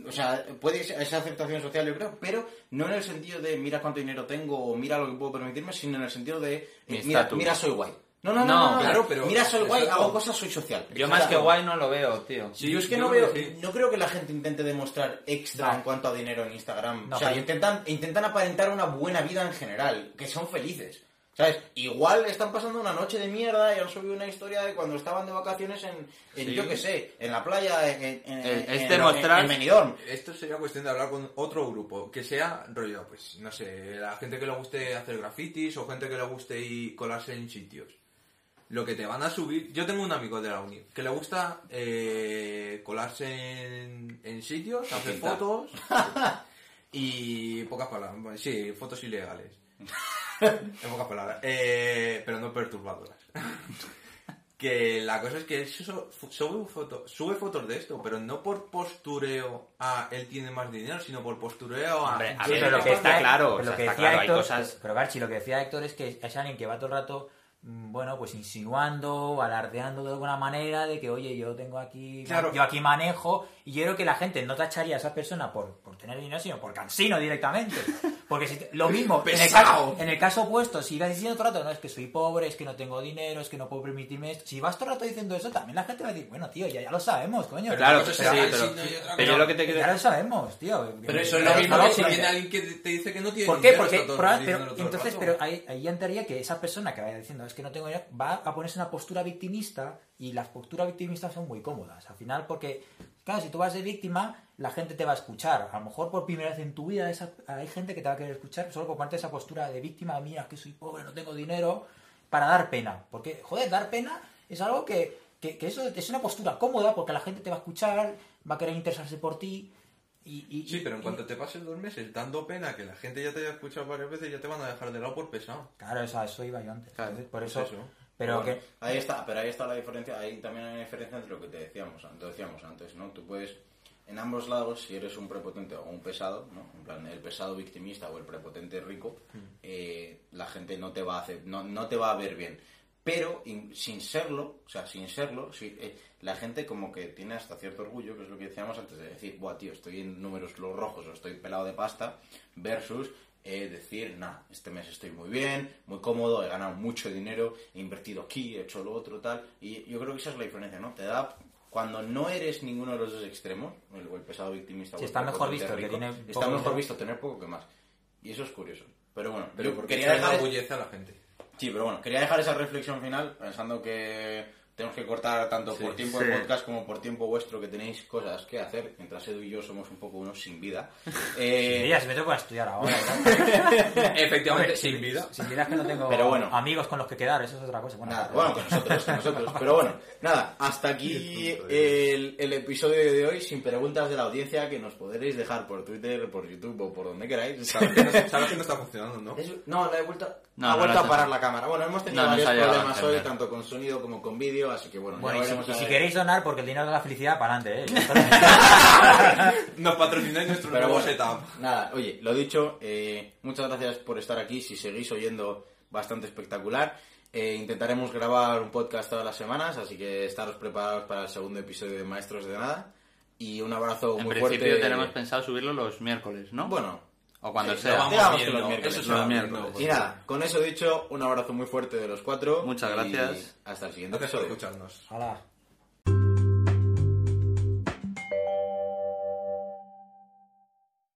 O sea, puede ser esa aceptación social, yo creo, pero no en el sentido de mira cuánto dinero tengo o mira lo que puedo permitirme, sino en el sentido de eh, Mi mira, soy guay. No, no, no, No, claro, pero- Mira, soy guay, hago cosas, soy social. Yo más que guay no lo veo, tío. Sí, yo es que yo no veo, que sí. no creo que la gente intente demostrar extra No. en cuanto a dinero en Instagram. No, o sea, pero- intentan, intentan aparentar una buena vida en general, que son felices. ¿Sabes? Igual están pasando una noche de mierda y han subido una historia de cuando estaban de vacaciones en, en Sí. yo qué sé, en la playa, en, en, Eh, es en- demostrar- en Benidorm. Esto sería cuestión de hablar con otro grupo, que sea rollo, pues no sé, la gente que le guste hacer grafitis o gente que le guste y colarse en sitios. Lo que te van a subir, yo tengo un amigo de la uni que le gusta eh, colarse en, en sitios, hacer fotos (laughs) y pocas palabras, bueno, sí, fotos ilegales. (laughs) en pocas palabras, eh, pero no perturbadoras. (laughs) Que la cosa es que eso sube, foto- sube fotos de esto, pero no por postureo a él tiene más dinero, sino por postureo a... Hombre, a ver, soy lo que está claro, pero lo que decía Héctor, cosas- pero Garchi, lo que decía Héctor es que es alguien que va todo el rato, mm, bueno, pues insinuando, alardeando de alguna manera de que, oye, yo tengo aquí, Claro. yo aquí manejo, y yo creo que la gente no tacharía a esa persona por, por tener dinero, sino por cansino directamente. Porque si te- lo mismo, en el, caso, en el caso opuesto, si vas diciendo todo el rato, no, es que soy pobre, es que no tengo dinero, es que no puedo permitirme esto, si vas todo el rato diciendo eso, también la gente va a decir, bueno, tío, ya, ya lo sabemos, coño. Pero Claro, sí, pero, sí, otra pero yo lo que te ya quiero lo sabemos, tío. Pero eso es Lo mismo que si viene alguien que te dice que no tiene ¿Por qué? dinero, Porque todo proba- diciéndolo pero, entonces, rato. pero ahí, ahí entraría que esa persona que vaya diciendo es que no tengo dinero va a ponerse en una postura victimista y las posturas victimistas son muy cómodas. Al final, porque, claro, si tú vas de víctima, la gente te va a escuchar. A lo mejor por primera vez en tu vida esa- hay gente que te va a querer escuchar solo por parte de esa postura de víctima, mira, que soy pobre, no tengo dinero, para dar pena. Porque, joder, dar pena es algo que, que, que eso es una postura cómoda porque la gente te va a escuchar, va a querer interesarse por ti. Y, y- Sí, pero en y- cuanto te pases dos meses dando pena que la gente ya te haya escuchado varias veces, ya te van a dejar de lado por pesado. Claro, eso, iba yo antes. Claro, Entonces, por pues eso, eso. Pero Bueno, que... Ahí está, pero ahí está la diferencia, ahí también hay una diferencia entre lo que te decíamos, te decíamos antes, ¿no? Tú puedes, en ambos lados, si eres un prepotente o un pesado, ¿no? En plan, el pesado victimista o el prepotente rico, Mm. eh, la gente no te va a hacer, no, no te va a ver bien. pero in- sin serlo, o sea, sin serlo, sí, eh, la gente como que tiene hasta cierto orgullo, que es lo que decíamos antes de decir, buah, tío, estoy en números los rojos o estoy pelado de pasta, versus eh, decir, nah, este mes estoy muy bien, muy cómodo, he ganado mucho dinero, he invertido aquí, he hecho lo otro, tal, y yo creo que esa es la diferencia, ¿no? Te da... Cuando no eres ninguno de los dos extremos, el, el pesado victimista el está mejor visto que rico, tiene está mejor visto tener poco que más. Y eso es curioso. Pero bueno, Pero yo porque quería dejar, enorgullece a la gente. sí, pero bueno, quería dejar esa reflexión final pensando que tenemos que cortar tanto Sí, por tiempo sí. de podcast como por tiempo vuestro que tenéis cosas que hacer, mientras Edu y yo somos un poco unos sin vida. (laughs) Eh, Mira, si me tengo que estudiar ahora. Efectivamente, sin vida. Si miras (laughs) que no tengo Pero bueno. amigos con los que quedar, eso es otra cosa. Bueno, Nada, bueno, con nosotros, con nosotros. Pero bueno, nada, hasta aquí el, el episodio de hoy sin preguntas de la audiencia que nos podréis dejar por Twitter, por YouTube o por donde queráis. Sabes que no, sabes que no está funcionando, ¿no? Es- No, la he vuelto, No, ha no vuelto la a parar la cámara. Bueno, hemos tenido No, no varios problemas hoy, tanto con sonido como con vídeo, así que bueno, Bueno, ya y si, y queréis donar, porque el dinero de la felicidad, para adelante, ¿eh? (laughs) Nos patrocináis nuestro Pero nuevo bueno, setup. nada, oye, lo dicho, eh, muchas gracias por estar aquí, si seguís oyendo bastante espectacular. Eh, intentaremos grabar un podcast todas las semanas, así que estaros preparados para el segundo episodio de Maestros de Nada. Y un abrazo En muy principio fuerte. tenemos pensado subirlo los miércoles, ¿no? Bueno, O cuando sí, sea. lo vamos viendo, los miércoles. eso Los miércoles. pues. Y nada, con eso dicho, un abrazo muy fuerte de los cuatro. Muchas y gracias. Hasta el siguiente Gracias por episodio. escucharnos. Hala.